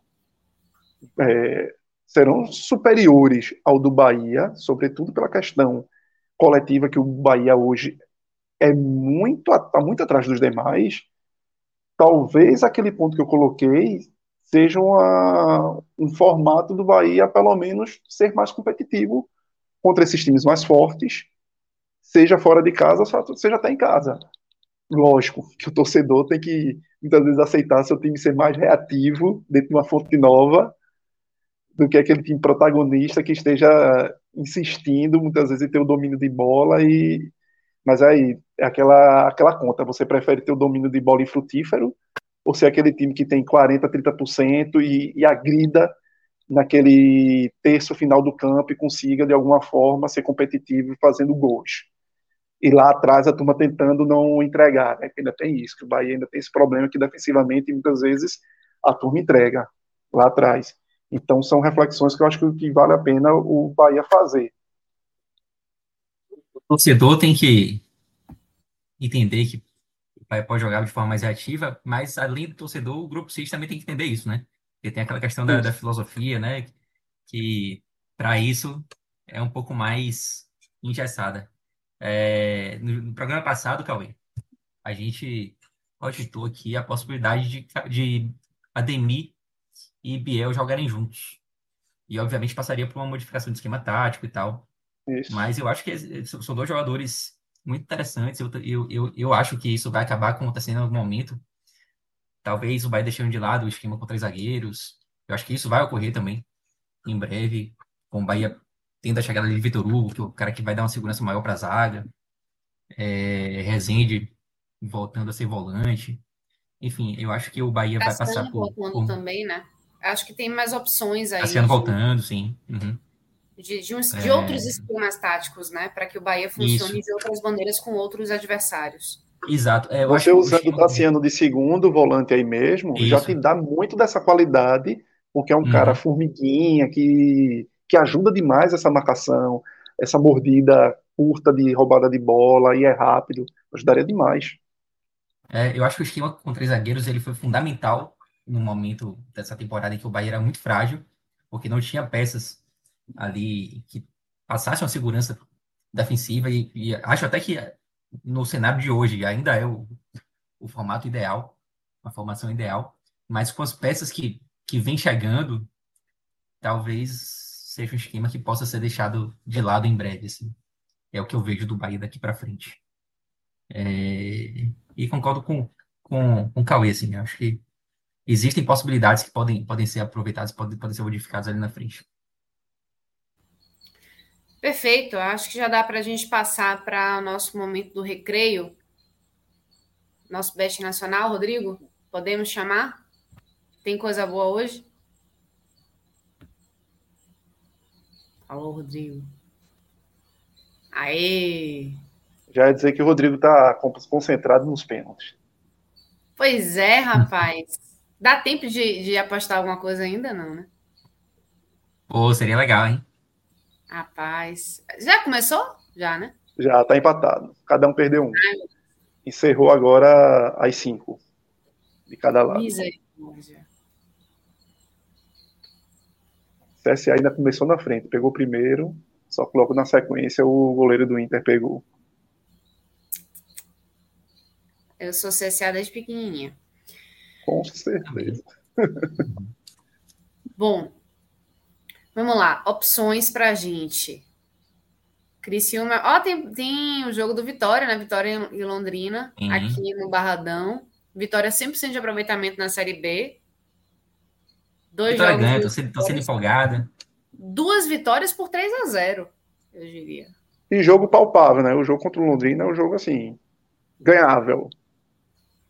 é, serão superiores ao do Bahia, sobretudo pela questão coletiva que o Bahia hoje é muito está muito atrás dos demais. Talvez aquele ponto que eu coloquei seja uma, um formato do Bahia, pelo menos, ser mais competitivo contra esses times mais fortes, seja fora de casa, seja até em casa. Lógico que o torcedor tem que muitas vezes aceitar seu time ser mais reativo dentro de uma fonte nova do que aquele time protagonista que esteja insistindo muitas vezes em ter o domínio de bola e mas aí é aquela aquela conta, você prefere ter o domínio de bola infrutífero ou ser aquele time que tem 40, 30% e, e agrida naquele terço final do campo e consiga de alguma forma ser competitivo fazendo gols. E lá atrás a turma tentando não entregar, né? ainda tem isso, que o Bahia ainda tem esse problema que defensivamente muitas vezes a turma entrega lá atrás. Então são reflexões que eu acho que vale a pena o Bahia fazer. O torcedor tem que entender que pode jogar de forma mais reativa, mas além do torcedor, o grupo CIS também tem que entender isso, né? Porque tem aquela questão da, da filosofia, né? Que para isso é um pouco mais engessada. É, no, no, programa passado, Cauê, a gente cogitou aqui a possibilidade de, de Ademir e Biel jogarem juntos. E, obviamente, passaria por uma modificação de esquema tático e tal. Isso. Mas eu acho que são dois jogadores muito interessantes. Eu, eu, eu, eu acho que isso vai acabar acontecendo em algum momento. Talvez o Bahia deixando de lado o esquema com três zagueiros. Eu acho que isso vai ocorrer também em breve, com o Bahia tendo a chegada de Vitor Hugo, que é o cara que vai dar uma segurança maior para a zaga. É, Rezende voltando a ser volante. Enfim, eu acho que o Bahia vai passar por, por... também, né? Acho que tem mais opções aí. Cassiano voltando, sim. Uhum. De, de, uns, de é... outros esquemas táticos, né? Para que o Bahia funcione Isso. de outras bandeiras com outros adversários. Exato. É, Você usando o Tassiano de segundo volante aí mesmo, Isso. já te dá muito dessa qualidade, porque é um uhum. cara formiguinha que, que ajuda demais essa marcação, essa mordida curta de roubada de bola e é rápido, ajudaria demais. É, eu acho que o esquema com três zagueiros ele foi fundamental no momento dessa temporada em que o Bahia era muito frágil, porque não tinha peças ali que passassem uma segurança defensiva e, e acho até que no cenário de hoje ainda é o, o formato ideal, a formação ideal, mas com as peças que, que vem chegando, talvez seja um esquema que possa ser deixado de lado em breve, assim. É o que eu vejo do Bahia daqui para frente. É, e concordo com, com, com o Cauê, assim, acho que existem possibilidades que podem, podem ser aproveitadas, podem, podem ser modificadas ali na frente. Perfeito, acho que já dá para a gente passar para o nosso momento do recreio. Nosso best nacional, Rodrigo, podemos chamar? Tem coisa boa hoje? Alô, Rodrigo. Aê! Já ia dizer que o Rodrigo está concentrado nos pênaltis. Pois é, rapaz. Dá tempo de, de apostar alguma coisa ainda, não, né? Pô, seria legal, hein? Rapaz. Já começou? Já, né? Já, tá empatado. Cada um perdeu um. Ai, Encerrou agora as cinco de cada lado. Misericórdia. CSA ainda começou na frente, pegou primeiro, só que logo na sequência o goleiro do Inter pegou. Eu sou CSA desde pequenininha. Com certeza. Bom, vamos lá. Opções para a gente. Criciúma. Ó, tem, tem o jogo do Vitória, né? Vitória e Londrina, uhum. aqui no Barradão. Vitória 100% de aproveitamento na Série B. Dois Vitória jogos. Ganha, tô sendo, tô sendo empolgada. Duas vitórias por 3 a 0 eu diria. E jogo palpável, né? O jogo contra o Londrina é um jogo assim, ganhável.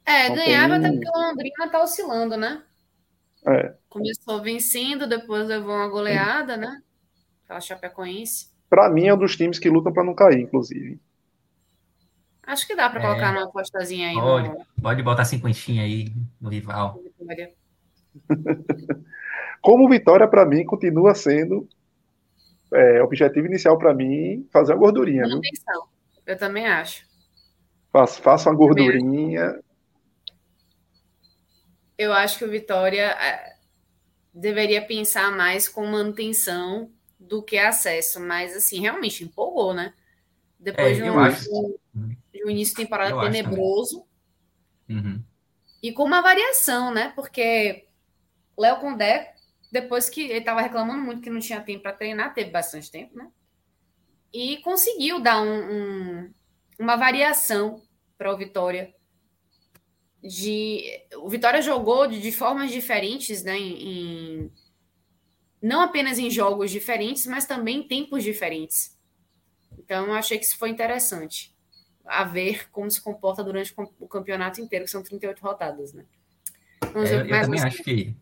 É, Não ganhava tem... até porque o Londrina tá oscilando, né? É. Começou vencendo, depois levou uma goleada, né? Aquela Chapecoense. Para mim é um dos times que lutam para não cair, inclusive. Acho que dá para é. colocar uma apostazinha aí. Pode, no... pode botar cinquentinha aí no rival. <laughs> Como Vitória, para mim, continua sendo é, objetivo inicial para mim fazer uma gordurinha. Manutenção. Eu também acho. Faça, faça uma gordurinha, eu acho que o Vitória é, deveria pensar mais com manutenção do que acesso, mas assim, realmente empolgou, né? Depois é, de, um, de, um, início de temporada eu tenebroso. Uhum. E com uma variação, né? Porque Léo Condé, depois que ele estava reclamando muito que não tinha tempo para treinar, teve bastante tempo, né? E conseguiu dar um, um, uma variação para o Vitória de o Vitória jogou de, de formas diferentes, né, em, não apenas em jogos diferentes, mas também em tempos diferentes. Então, eu achei que isso foi interessante. A ver como se comporta durante o campeonato inteiro, que são 38 rodadas, né? Vamos é, eu, eu também acho que.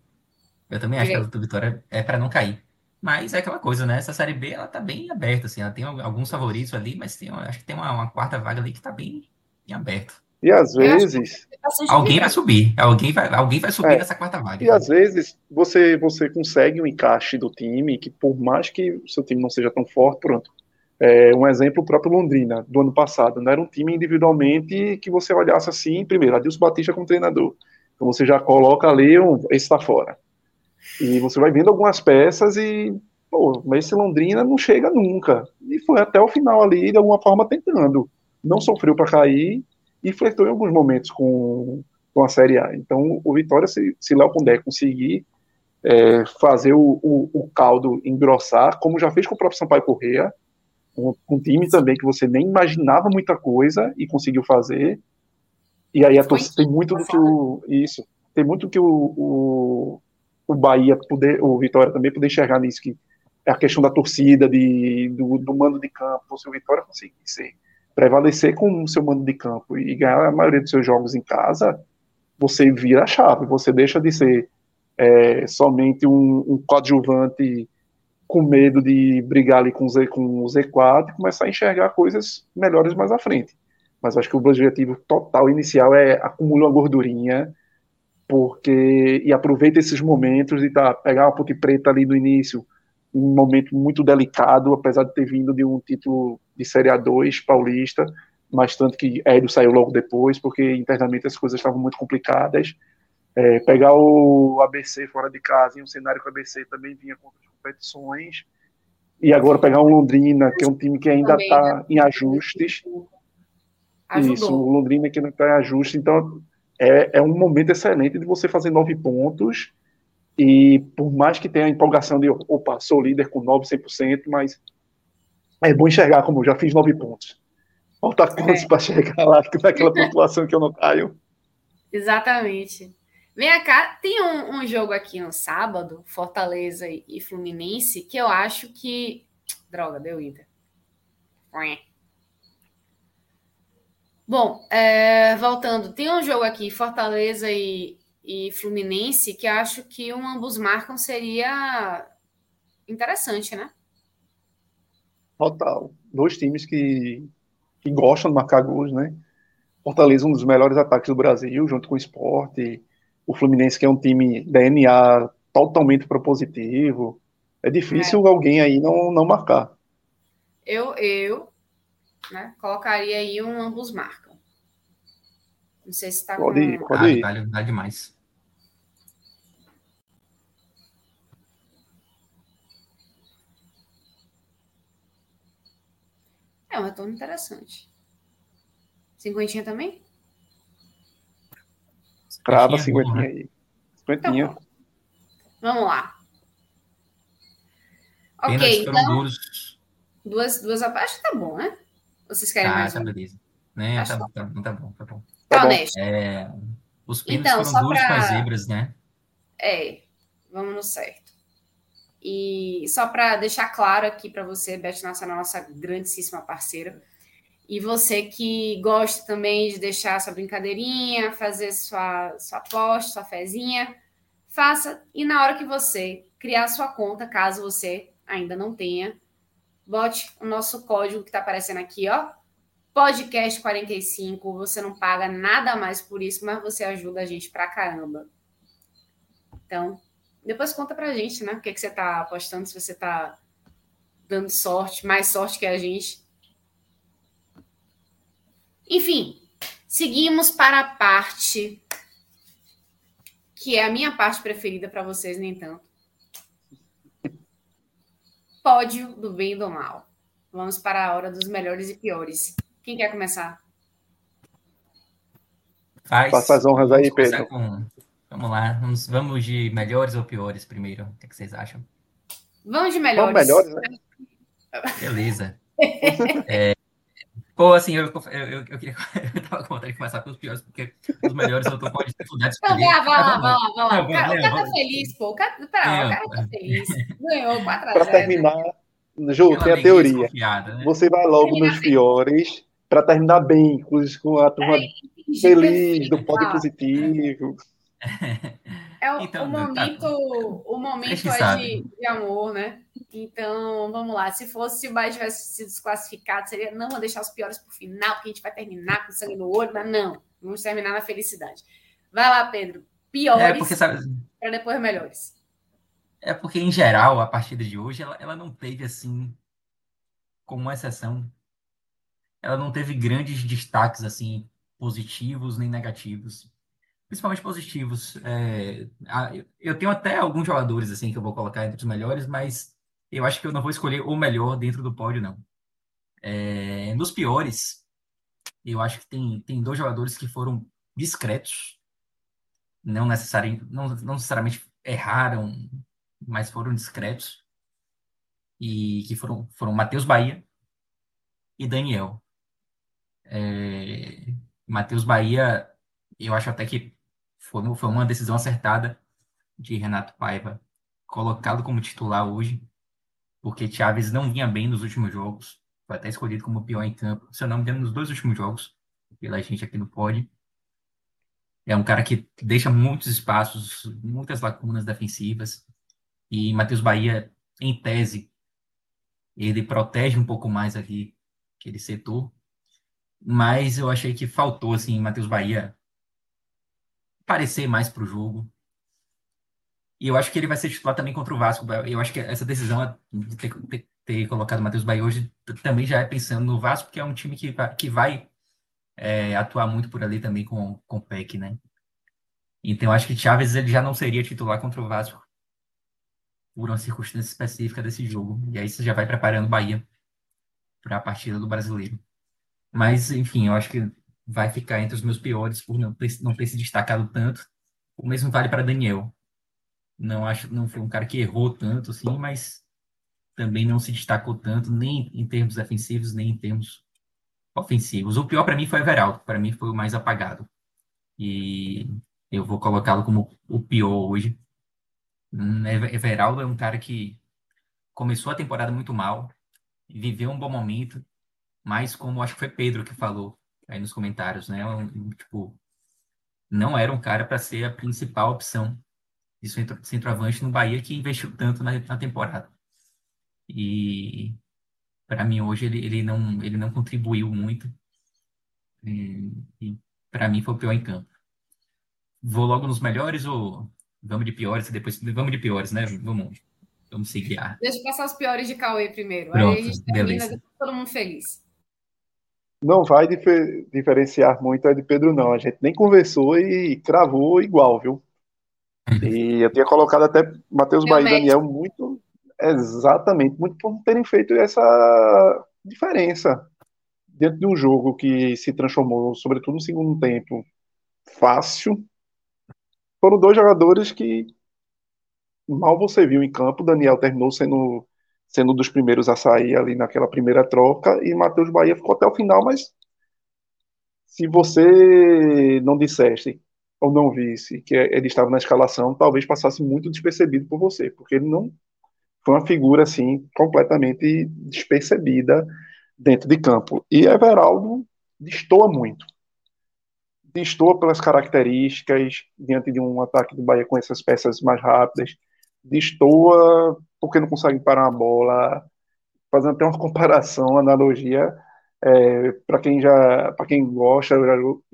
Eu também acho que a Vitória é para não cair. Mas é aquela coisa, né? Essa série B, ela tá bem aberta, assim. Ela tem alguns favoritos ali, mas tem, acho que tem uma, uma quarta vaga ali que tá bem, bem aberta. E às vezes. Alguém vai subir. Alguém vai, alguém vai subir é, nessa quarta vaga. E às vezes você, você consegue um encaixe do time que, por mais que o seu time não seja tão forte, pronto. É, um exemplo, o próprio Londrina, do ano passado. Não era um time individualmente que você olhasse assim, primeiro, Adilson Batista como treinador. Então você já coloca ali, um, esse está fora. E você vai vendo algumas peças e, pô, mas esse Londrina não chega nunca. E foi até o final ali, de alguma forma, tentando. Não sofreu para cair e flertou em alguns momentos com, com a Série A. Então, o Vitória, se, se Léo Condé conseguir é, fazer o, o, o, caldo engrossar, como já fez com o próprio Sampaio Correia, um, um, time também que você nem imaginava muita coisa e conseguiu fazer. E aí a torcida tem muito do que o. Isso. Tem muito que o, o, o Bahia poder, o Vitória também poder enxergar nisso, que é a questão da torcida, de, do, do mando de campo. Se o Vitória conseguir ser prevalecer com o seu mando de campo e ganhar a maioria dos seus jogos em casa, você vira a chave, você deixa de ser é, somente um, um coadjuvante com medo de brigar ali com Z, com o Z4 e começar a enxergar coisas melhores mais à frente. Mas acho que o objetivo total inicial é acumular uma gordurinha, porque e aproveita esses momentos de tá, pegar uma ponte preta ali no início, um momento muito delicado, apesar de ter vindo de um título de Série A2 paulista, mas tanto que Hélio saiu logo depois, porque internamente as coisas estavam muito complicadas. É, pegar o ABC fora de casa, em um cenário que o ABC também vinha com outras competições, e agora pegar o Londrina, que é um time que ainda está né? em ajustes. Ajudou. Isso, o Londrina que não está em ajuste, então é, é um momento excelente de você fazer nove pontos e por mais que tenha a empolgação de, opa, sou líder com 9, 100%, mas é bom enxergar como já fiz 9 pontos. Falta quantos é. para chegar lá naquela <laughs> pontuação que eu não caio? Exatamente. Vem cá, tem um, um, jogo aqui no sábado, Fortaleza e Fluminense, que eu acho que. Droga, deu Inter. Bom, é, voltando, tem um jogo aqui, Fortaleza e, e Fluminense, que acho que um ambos marcam seria interessante, né? Total. Dois times que, que gostam de marcar gols, né? Fortaleza, um dos melhores ataques do Brasil, junto com o esporte. O Fluminense, que é um time DNA totalmente propositivo. É difícil é. alguém aí não, não marcar. Eu, eu né, colocaria aí um ambos marcam. Não sei se está pode com... ir, pode ir. Vale, vale demais. É um retorno interessante. Cinquentinha também? Crava cinquentinha né? aí. Cinquentinha. Então, Vamos lá. Ok, então. Duas, duas. Acho que tá bom, né? Vocês querem ah, mais? Tá, beleza. Né, tá, tá, tá, bom, tá bom, tá bom. Tá honesto. É, os pênaltis então, foram duros pra... com as zebras, né? É, vamos no certo. E só para deixar claro aqui para você, Bet Nacional, nossa grandíssima parceira, e você que gosta também de deixar sua brincadeirinha, fazer sua, sua aposta, sua fezinha, faça. E na hora que você criar sua conta, caso você ainda não tenha, bote o nosso código que está aparecendo aqui, ó. Podcast 45. Você não paga nada mais por isso, mas você ajuda a gente pra caramba. Então, depois conta pra gente, né? O que, é que você tá apostando, se você tá dando sorte, mais sorte que a gente. Enfim, seguimos para a parte que é a minha parte preferida para vocês, nem tanto. Pódio do bem e do mal. Vamos para a hora dos melhores e piores. Quem quer começar? Faz. Faça as honras aí, Pedro. Com Vamos lá, vamos, vamos de melhores ou piores primeiro. O que, é que vocês acham? Vamos de melhores. Vamos melhores, né? Beleza. <laughs> é, Pô, assim, eu, eu, eu, queria. <laughs> Eu tava com vontade de começar pelos piores, porque os melhores eu tô com a dificuldade de escolher. Então, vai lá, vai lá, vai lá. O cara, tá feliz, pô. O cara, pera, o cara tá feliz. Ganhou 4 Para terminar, Ju, tem a teoria. Né? Você vai logo nos piores para terminar bem, com a turma é, feliz, do pódio positivo. É o, então, o tá momento, tá... o momento é de, de, amor, né? Então, vamos lá. Se fosse se o Bahia tivesse sido desclassificado, seria não vou deixar os piores para o final, porque a gente vai terminar com sangue no olho, mas não. Vamos terminar na felicidade. Vai lá, Pedro. Piores é sabe... para depois melhores. É porque, em geral, a partida de hoje, ela, ela não teve, assim, como exceção, ela não teve grandes destaques, assim, positivos nem negativos principalmente positivos. É, eu tenho até alguns jogadores assim que eu vou colocar entre os melhores, mas eu acho que eu não vou escolher o melhor dentro do pódio, não. É, nos piores, eu acho que tem, tem dois jogadores que foram discretos, não, necessari, não, não necessariamente erraram, mas foram discretos, e que foram, foram Matheus Bahia e Daniel. É, Matheus Bahia, eu acho até que foi, foi uma decisão acertada de Renato Paiva colocá-lo como titular hoje, porque Chaves não vinha bem nos últimos jogos, foi até escolhido como pior em campo, se eu não me engano, nos dois últimos jogos, pela gente aqui no Pod. É um cara que deixa muitos espaços, muitas lacunas defensivas, e Matheus Bahia, em tese, ele protege um pouco mais ali aquele setor, mas eu achei que faltou, assim, Matheus Bahia parecer mais para o jogo. E eu acho que ele vai ser titular também contra o Vasco. Eu acho que essa decisão de ter, ter, ter colocado o Matheus Bahia hoje também já é pensando no Vasco, que é um time que, que vai é, atuar muito por ali também com, com o PEC, né? Então eu acho que Chaves ele já não seria titular contra o Vasco por uma circunstância específica desse jogo. E aí você já vai preparando o Bahia para a partida do brasileiro. Mas, enfim, eu acho que vai ficar entre os meus piores por não não ter se destacado tanto. O mesmo vale para Daniel. Não acho, não foi um cara que errou tanto assim, mas também não se destacou tanto nem em termos defensivos nem em termos ofensivos. O pior para mim foi Everaldo, para mim foi o mais apagado. E eu vou colocá-lo como o pior hoje. Hum, Everaldo é um cara que começou a temporada muito mal, viveu um bom momento, mas como acho que foi Pedro que falou, aí nos comentários, né? Um, tipo, não era um cara para ser a principal opção de centro, centroavante no Bahia que investiu tanto na, na temporada. E para mim hoje ele, ele não ele não contribuiu muito. E, e para mim foi o pior em campo. Vou logo nos melhores ou vamos de piores e depois vamos de piores, né? Vamos vamos seguir. Deixa eu passar os piores de Cauê primeiro. Pronto, aí a gente termina, beleza. todo mundo feliz não vai dif diferenciar muito a de Pedro, não. A gente nem conversou e cravou igual, viu? E eu tinha colocado até Matheus Bahia e Daniel muito, exatamente, muito por terem feito essa diferença dentro de um jogo que se transformou, sobretudo no segundo tempo, fácil. Foram dois jogadores que mal você viu em campo. Daniel terminou sendo sendo um dos primeiros a sair ali naquela primeira troca, e Matheus Bahia ficou até o final, mas se você não dissesse ou não visse que ele estava na escalação, talvez passasse muito despercebido por você, porque ele não foi uma figura assim completamente despercebida dentro de campo. E Everaldo destoa muito. Destoa pelas características diante de um ataque do Bahia com essas peças mais rápidas, destoa porque não consegue parar uma bola, fazendo até uma comparação, uma analogia, é, para quem já, para quem gosta,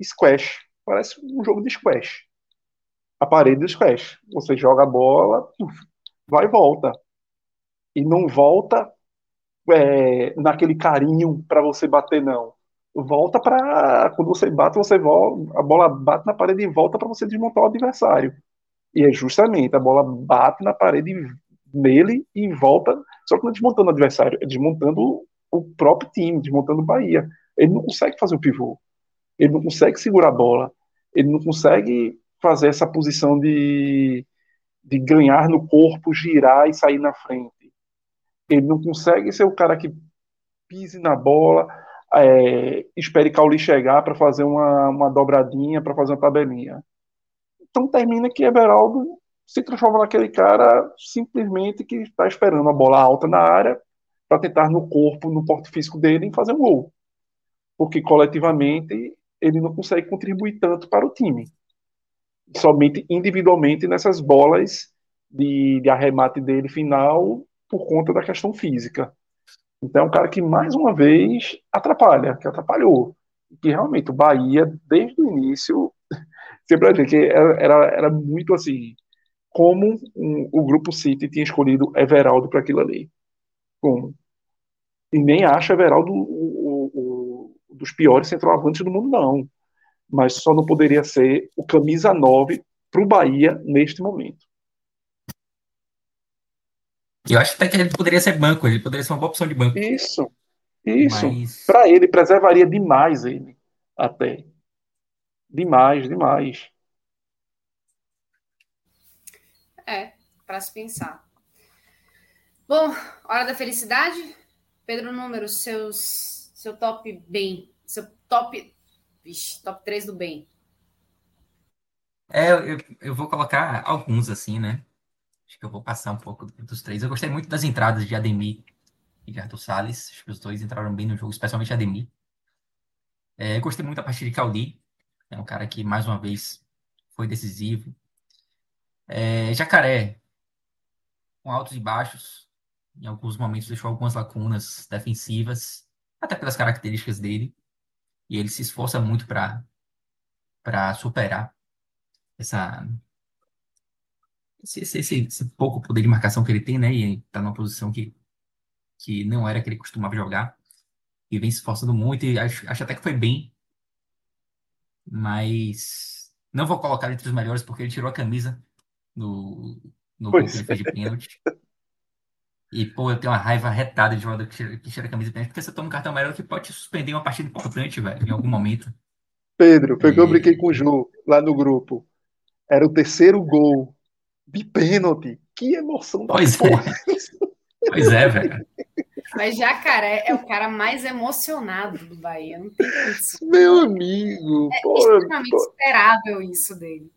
squash, parece um jogo de squash. A parede do squash. Você joga a bola, vai e volta. E não volta é, naquele carinho para você bater, não. Volta para. Quando você bate, você volta, a bola bate na parede e volta para você desmontar o adversário. E é justamente, a bola bate na parede nele e volta, só que não desmontando o adversário, é desmontando o próprio time, desmontando o Bahia. Ele não consegue fazer o pivô, ele não consegue segurar a bola, ele não consegue fazer essa posição de, de ganhar no corpo, girar e sair na frente. Ele não consegue ser o cara que pise na bola, é, espere Cauli chegar para fazer uma, uma dobradinha, para fazer uma tabelinha. Então termina que Everaldo se transforma naquele cara simplesmente que está esperando a bola alta na área para tentar no corpo, no porte físico dele, fazer um gol. Porque coletivamente ele não consegue contribuir tanto para o time. Somente individualmente nessas bolas de, de arremate dele final por conta da questão física. Então é um cara que mais uma vez atrapalha, que atrapalhou. Que realmente o Bahia, desde o início, <laughs> sempre que era, era, era muito assim, como um, o grupo City tinha escolhido Everaldo para aquilo ali. Como? E nem acha Everaldo o, o, o, dos piores centroavantes do mundo, não. Mas só não poderia ser o camisa 9 para o Bahia neste momento. Eu acho até que ele poderia ser banco, ele poderia ser uma boa opção de banco. Isso, isso. Mas... Para ele, preservaria demais ele, até. Demais, demais. É, para se pensar. Bom, hora da felicidade. Pedro Número, seus, seu top bem. Seu top. Vixe, top 3 do bem. É, eu, eu vou colocar alguns assim, né? Acho que eu vou passar um pouco dos três. Eu gostei muito das entradas de Ademir e de Arthur Salles. Acho que os dois entraram bem no jogo, especialmente Ademir. É, eu gostei muito da partida de Caldi. É um cara que, mais uma vez, foi decisivo. É, Jacaré, com altos e baixos. Em alguns momentos deixou algumas lacunas defensivas, até pelas características dele. E ele se esforça muito para superar essa esse, esse, esse, pouco poder de marcação que ele tem, né? E tá numa posição que, que não era que ele costumava jogar. E vem se esforçando muito, e acho, acho até que foi bem. Mas não vou colocar entre os melhores porque ele tirou a camisa no, no gol que ele fez de pênalti. E, pô, eu tenho uma raiva retada de jogador que tira, que tira a camisa de pênalti, porque você toma um cartão amarelo que pode suspender uma partida importante, velho, em algum momento. Pedro, foi que eu brinquei com o Ju lá no grupo. Era o terceiro gol de pênalti. Que emoção da pois porra. É. Pois é, velho. Mas Jacaré é o cara mais emocionado do Bahia. Não tem isso. Meu amigo. É porra, extremamente porra. esperável isso dele.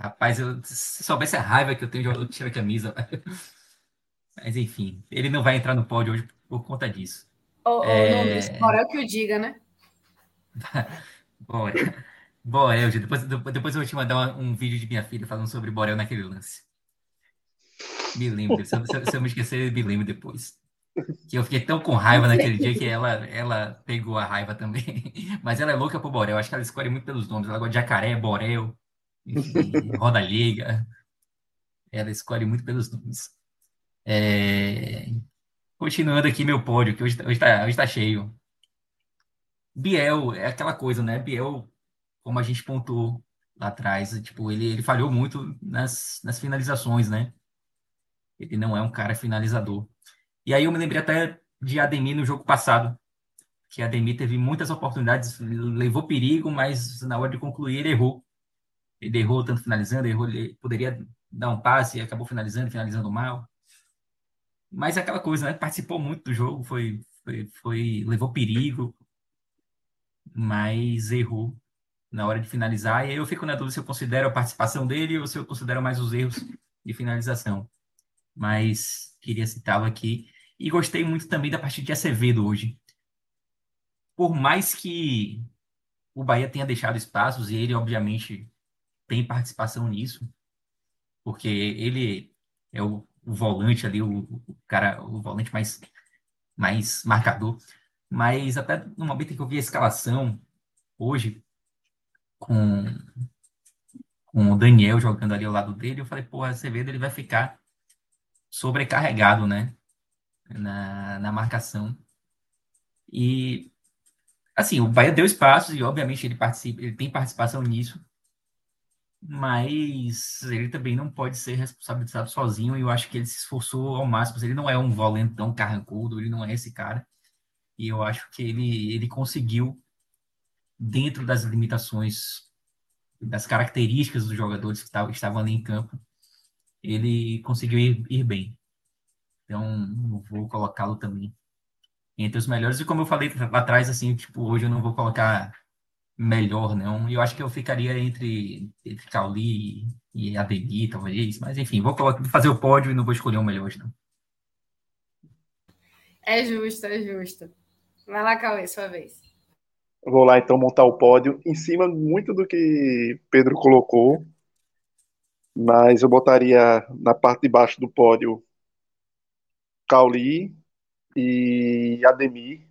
Rapaz, eu, se soubesse a raiva que eu tenho que tira a camisa. <laughs> Mas enfim, ele não vai entrar no pódio hoje por conta disso. Ô, é... Nunes, é que o diga, né? <laughs> Bora. Borel, depois, depois eu vou te mandar um vídeo de minha filha falando sobre Borel naquele lance. Me lembro, se, se, se eu me esquecer, me lembro depois. Que eu fiquei tão com raiva naquele dia que ela, ela pegou a raiva também. <laughs> Mas ela é louca por Borel, acho que ela escolhe muito pelos nomes. Ela gosta de jacaré, Borel, enfim, <laughs> Roda Liga. Ela escolhe muito pelos nomes. É... Continuando aqui meu pódio, que hoje, hoje, tá, hoje tá cheio. Biel, é aquela coisa, né? Biel como a gente pontuou lá atrás, tipo, ele, ele falhou muito nas, nas finalizações, né? Ele não é um cara finalizador. E aí eu me lembrei até de Ademir no jogo passado, que Ademir teve muitas oportunidades, levou perigo, mas na hora de concluir ele errou. Ele errou tanto finalizando, errou, ele poderia dar um passe e acabou finalizando, finalizando mal. Mas é aquela coisa, né? Participou muito do jogo, foi, foi, foi levou perigo, mas errou na hora de finalizar. E aí eu fico na dúvida se eu considero a participação dele ou se eu considero mais os erros de finalização. Mas queria citá-lo aqui. E gostei muito também da partida de Acevedo hoje. Por mais que o Bahia tenha deixado espaços, e ele, obviamente, tem participação nisso, porque ele é o, o volante ali, o, o, cara, o volante mais, mais marcador. Mas até no momento em que eu vi a escalação hoje, com, com o Daniel jogando ali ao lado dele, eu falei, porra, Acevedo ele vai ficar sobrecarregado, né? Na, na marcação. E assim, o Bahia deu espaços e obviamente ele participa, ele tem participação nisso, mas ele também não pode ser responsabilizado sozinho e eu acho que ele se esforçou ao máximo. Ele não é um volantão carrancudo, ele não é esse cara. E eu acho que ele, ele conseguiu dentro das limitações, das características dos jogadores que estavam ali em campo, ele conseguiu ir, ir bem. Então, vou colocá-lo também entre os melhores. E como eu falei lá atrás, assim, tipo, hoje eu não vou colocar melhor, não. Eu acho que eu ficaria entre, entre Cauli e Ademir, talvez. Mas, enfim, vou fazer o pódio e não vou escolher o melhor hoje, não. É justo, é justo. Vai lá, Cauê, sua vez. Vou lá, então, montar o pódio em cima muito do que Pedro colocou. Mas eu botaria na parte de baixo do pódio Cauli e Ademir.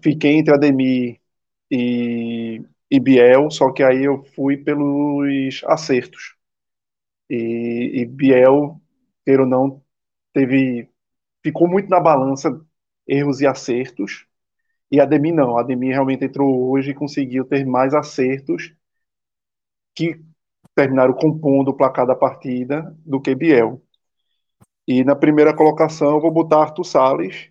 Fiquei entre Ademir e, e Biel, só que aí eu fui pelos acertos. E, e Biel, queira ou não, teve, ficou muito na balança erros e acertos. E Ademir não, Ademir realmente entrou hoje e conseguiu ter mais acertos que terminaram compondo o placar da partida do que Biel. E na primeira colocação eu vou botar Arthur Salles,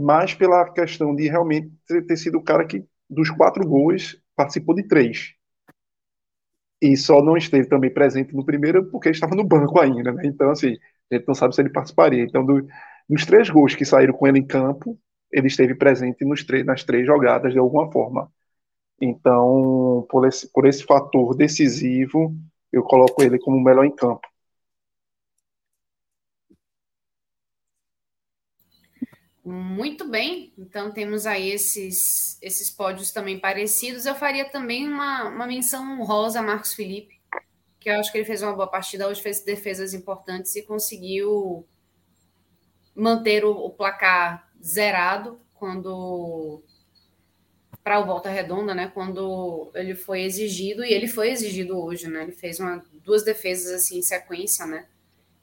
mais pela questão de realmente ter sido o cara que, dos quatro gols, participou de três. E só não esteve também presente no primeiro porque estava no banco ainda, né? Então, assim, a gente não sabe se ele participaria. Então, do, dos três gols que saíram com ele em campo, ele esteve presente nos três, nas três jogadas de alguma forma. Então, por esse, por esse fator decisivo, eu coloco ele como o melhor em campo. Muito bem, então temos aí esses, esses pódios também parecidos. Eu faria também uma, uma menção honrosa a Marcos Felipe, que eu acho que ele fez uma boa partida hoje, fez defesas importantes e conseguiu manter o, o placar zerado quando para o Volta Redonda, né? Quando ele foi exigido, e ele foi exigido hoje, né? Ele fez uma, duas defesas assim em sequência, né?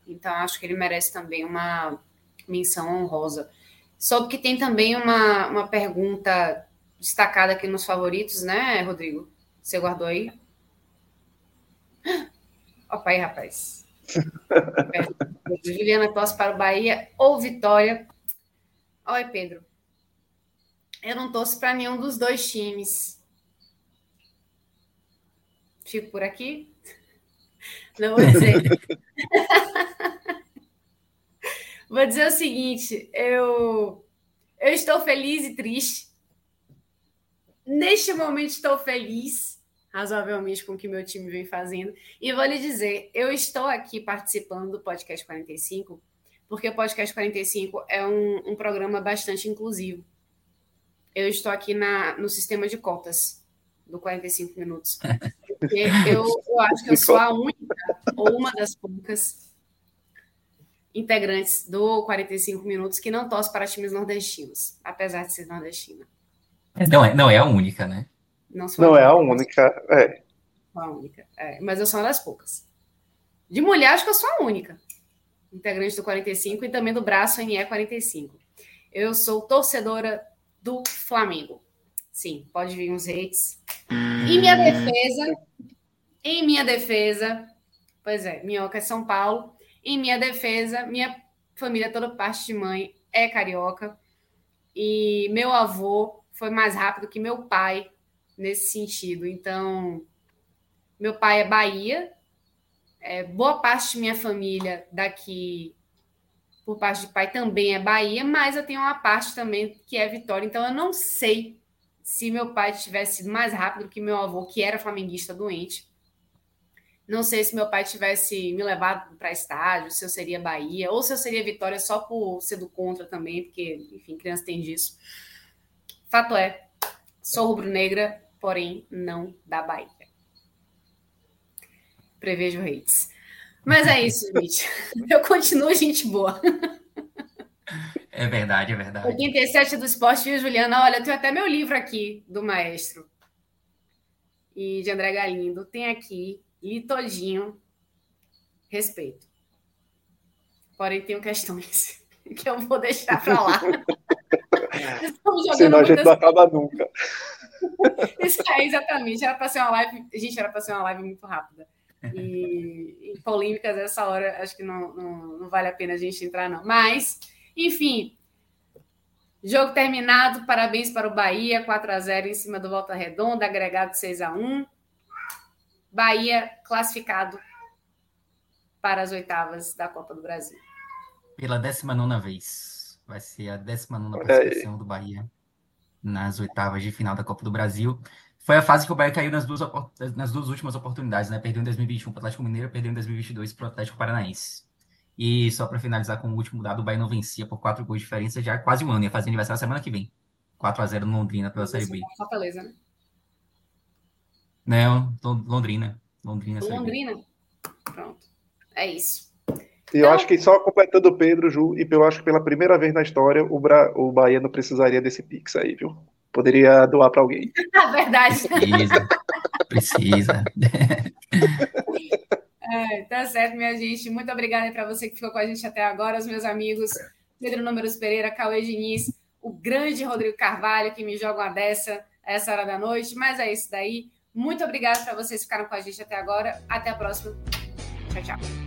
Então acho que ele merece também uma menção honrosa. Soube que tem também uma, uma pergunta destacada aqui nos favoritos, né, Rodrigo? Você guardou aí? <gasps> Opa aí, rapaz. <laughs> Juliana torce para o Bahia ou Vitória. Oi, Pedro. Eu não torço para nenhum dos dois times. Fico por aqui? <laughs> Não vou dizer. <laughs> Vou dizer o seguinte: eu, eu estou feliz e triste. Neste momento, estou feliz, razoavelmente, com o que meu time vem fazendo. E vou lhe dizer: eu estou aqui participando do Podcast 45, porque o Podcast 45 é um, um programa bastante inclusivo. Eu estou aqui na, no sistema de cotas do 45 minutos. <laughs> Porque eu, eu acho que eu sou a única, ou uma das poucas, integrantes do 45 Minutos que não torce para times nordestinos, apesar de ser nordestina. Não é, não é a única, né? Não, não é a única, é. A única, é. Mas eu sou uma das poucas. De mulher, acho que eu sou a única. Integrante do 45 e também do braço NE 45. Eu sou torcedora do Flamengo. Sim, pode vir uns hates. Em minha defesa, em minha defesa, pois é, Minhoca é São Paulo. Em minha defesa, minha família, toda parte de mãe, é carioca. E meu avô foi mais rápido que meu pai nesse sentido. Então, meu pai é Bahia. É, boa parte de minha família daqui, por parte de pai, também é Bahia, mas eu tenho uma parte também que é Vitória. Então, eu não sei se meu pai tivesse sido mais rápido que meu avô, que era flamenguista doente. Não sei se meu pai tivesse me levado para estádio, se eu seria Bahia, ou se eu seria Vitória só por ser do contra também, porque, enfim, criança tem disso. Fato é, sou rubro-negra, porém não da Bahia. Prevejo hates. Mas é isso, <laughs> gente. Eu continuo gente boa. É verdade, é verdade. 87 do esporte, viu, Juliana? Olha, eu tenho até meu livro aqui do maestro. E de André Galindo. Tem aqui li todinho, respeito. Porém, tenho questões <laughs> que eu vou deixar para lá. <laughs> Senão a gente não acaba nunca. <laughs> Isso aí, exatamente. Era para ser uma live. Gente, era para ser uma live muito rápida. E, e polêmicas essa hora, acho que não, não, não, vale a pena a gente entrar, não. Mas, enfim, jogo terminado. Parabéns para o Bahia, 4 a 0 em cima do Volta Redonda, agregado 6 a 1 Bahia classificado para as oitavas da Copa do Brasil. Pela 19 vez. Vai ser a 19 participação do Bahia nas oitavas de final da Copa do Brasil. Foi a fase que o Bahia caiu nas duas, nas duas últimas oportunidades, né? Perdeu em 2021 para o Atlético Mineiro, perdeu em 2022 para o Atlético Paranaense. E só para finalizar com o último dado, o Bahia não vencia por quatro gols de diferença já há quase um ano. Ia fazer aniversário semana que vem. 4 a 0 no Londrina pela Série B. Fortaleza, né? Não, Londrina. Londrina. Londrina. Pronto. É isso. E eu então... acho que só completando o Pedro, Ju, e eu acho que pela primeira vez na história o, Bra... o Bahia não precisaria desse Pix aí, viu? Poderia doar para alguém. É <laughs> verdade. Precisa. Precisa. <laughs> É, tá certo, minha gente. Muito obrigada para você que ficou com a gente até agora, os meus amigos Pedro Números Pereira, Cauê Diniz, o grande Rodrigo Carvalho, que me joga uma dessa essa hora da noite. Mas é isso daí. Muito obrigada para vocês que ficaram com a gente até agora. Até a próxima. Tchau, tchau.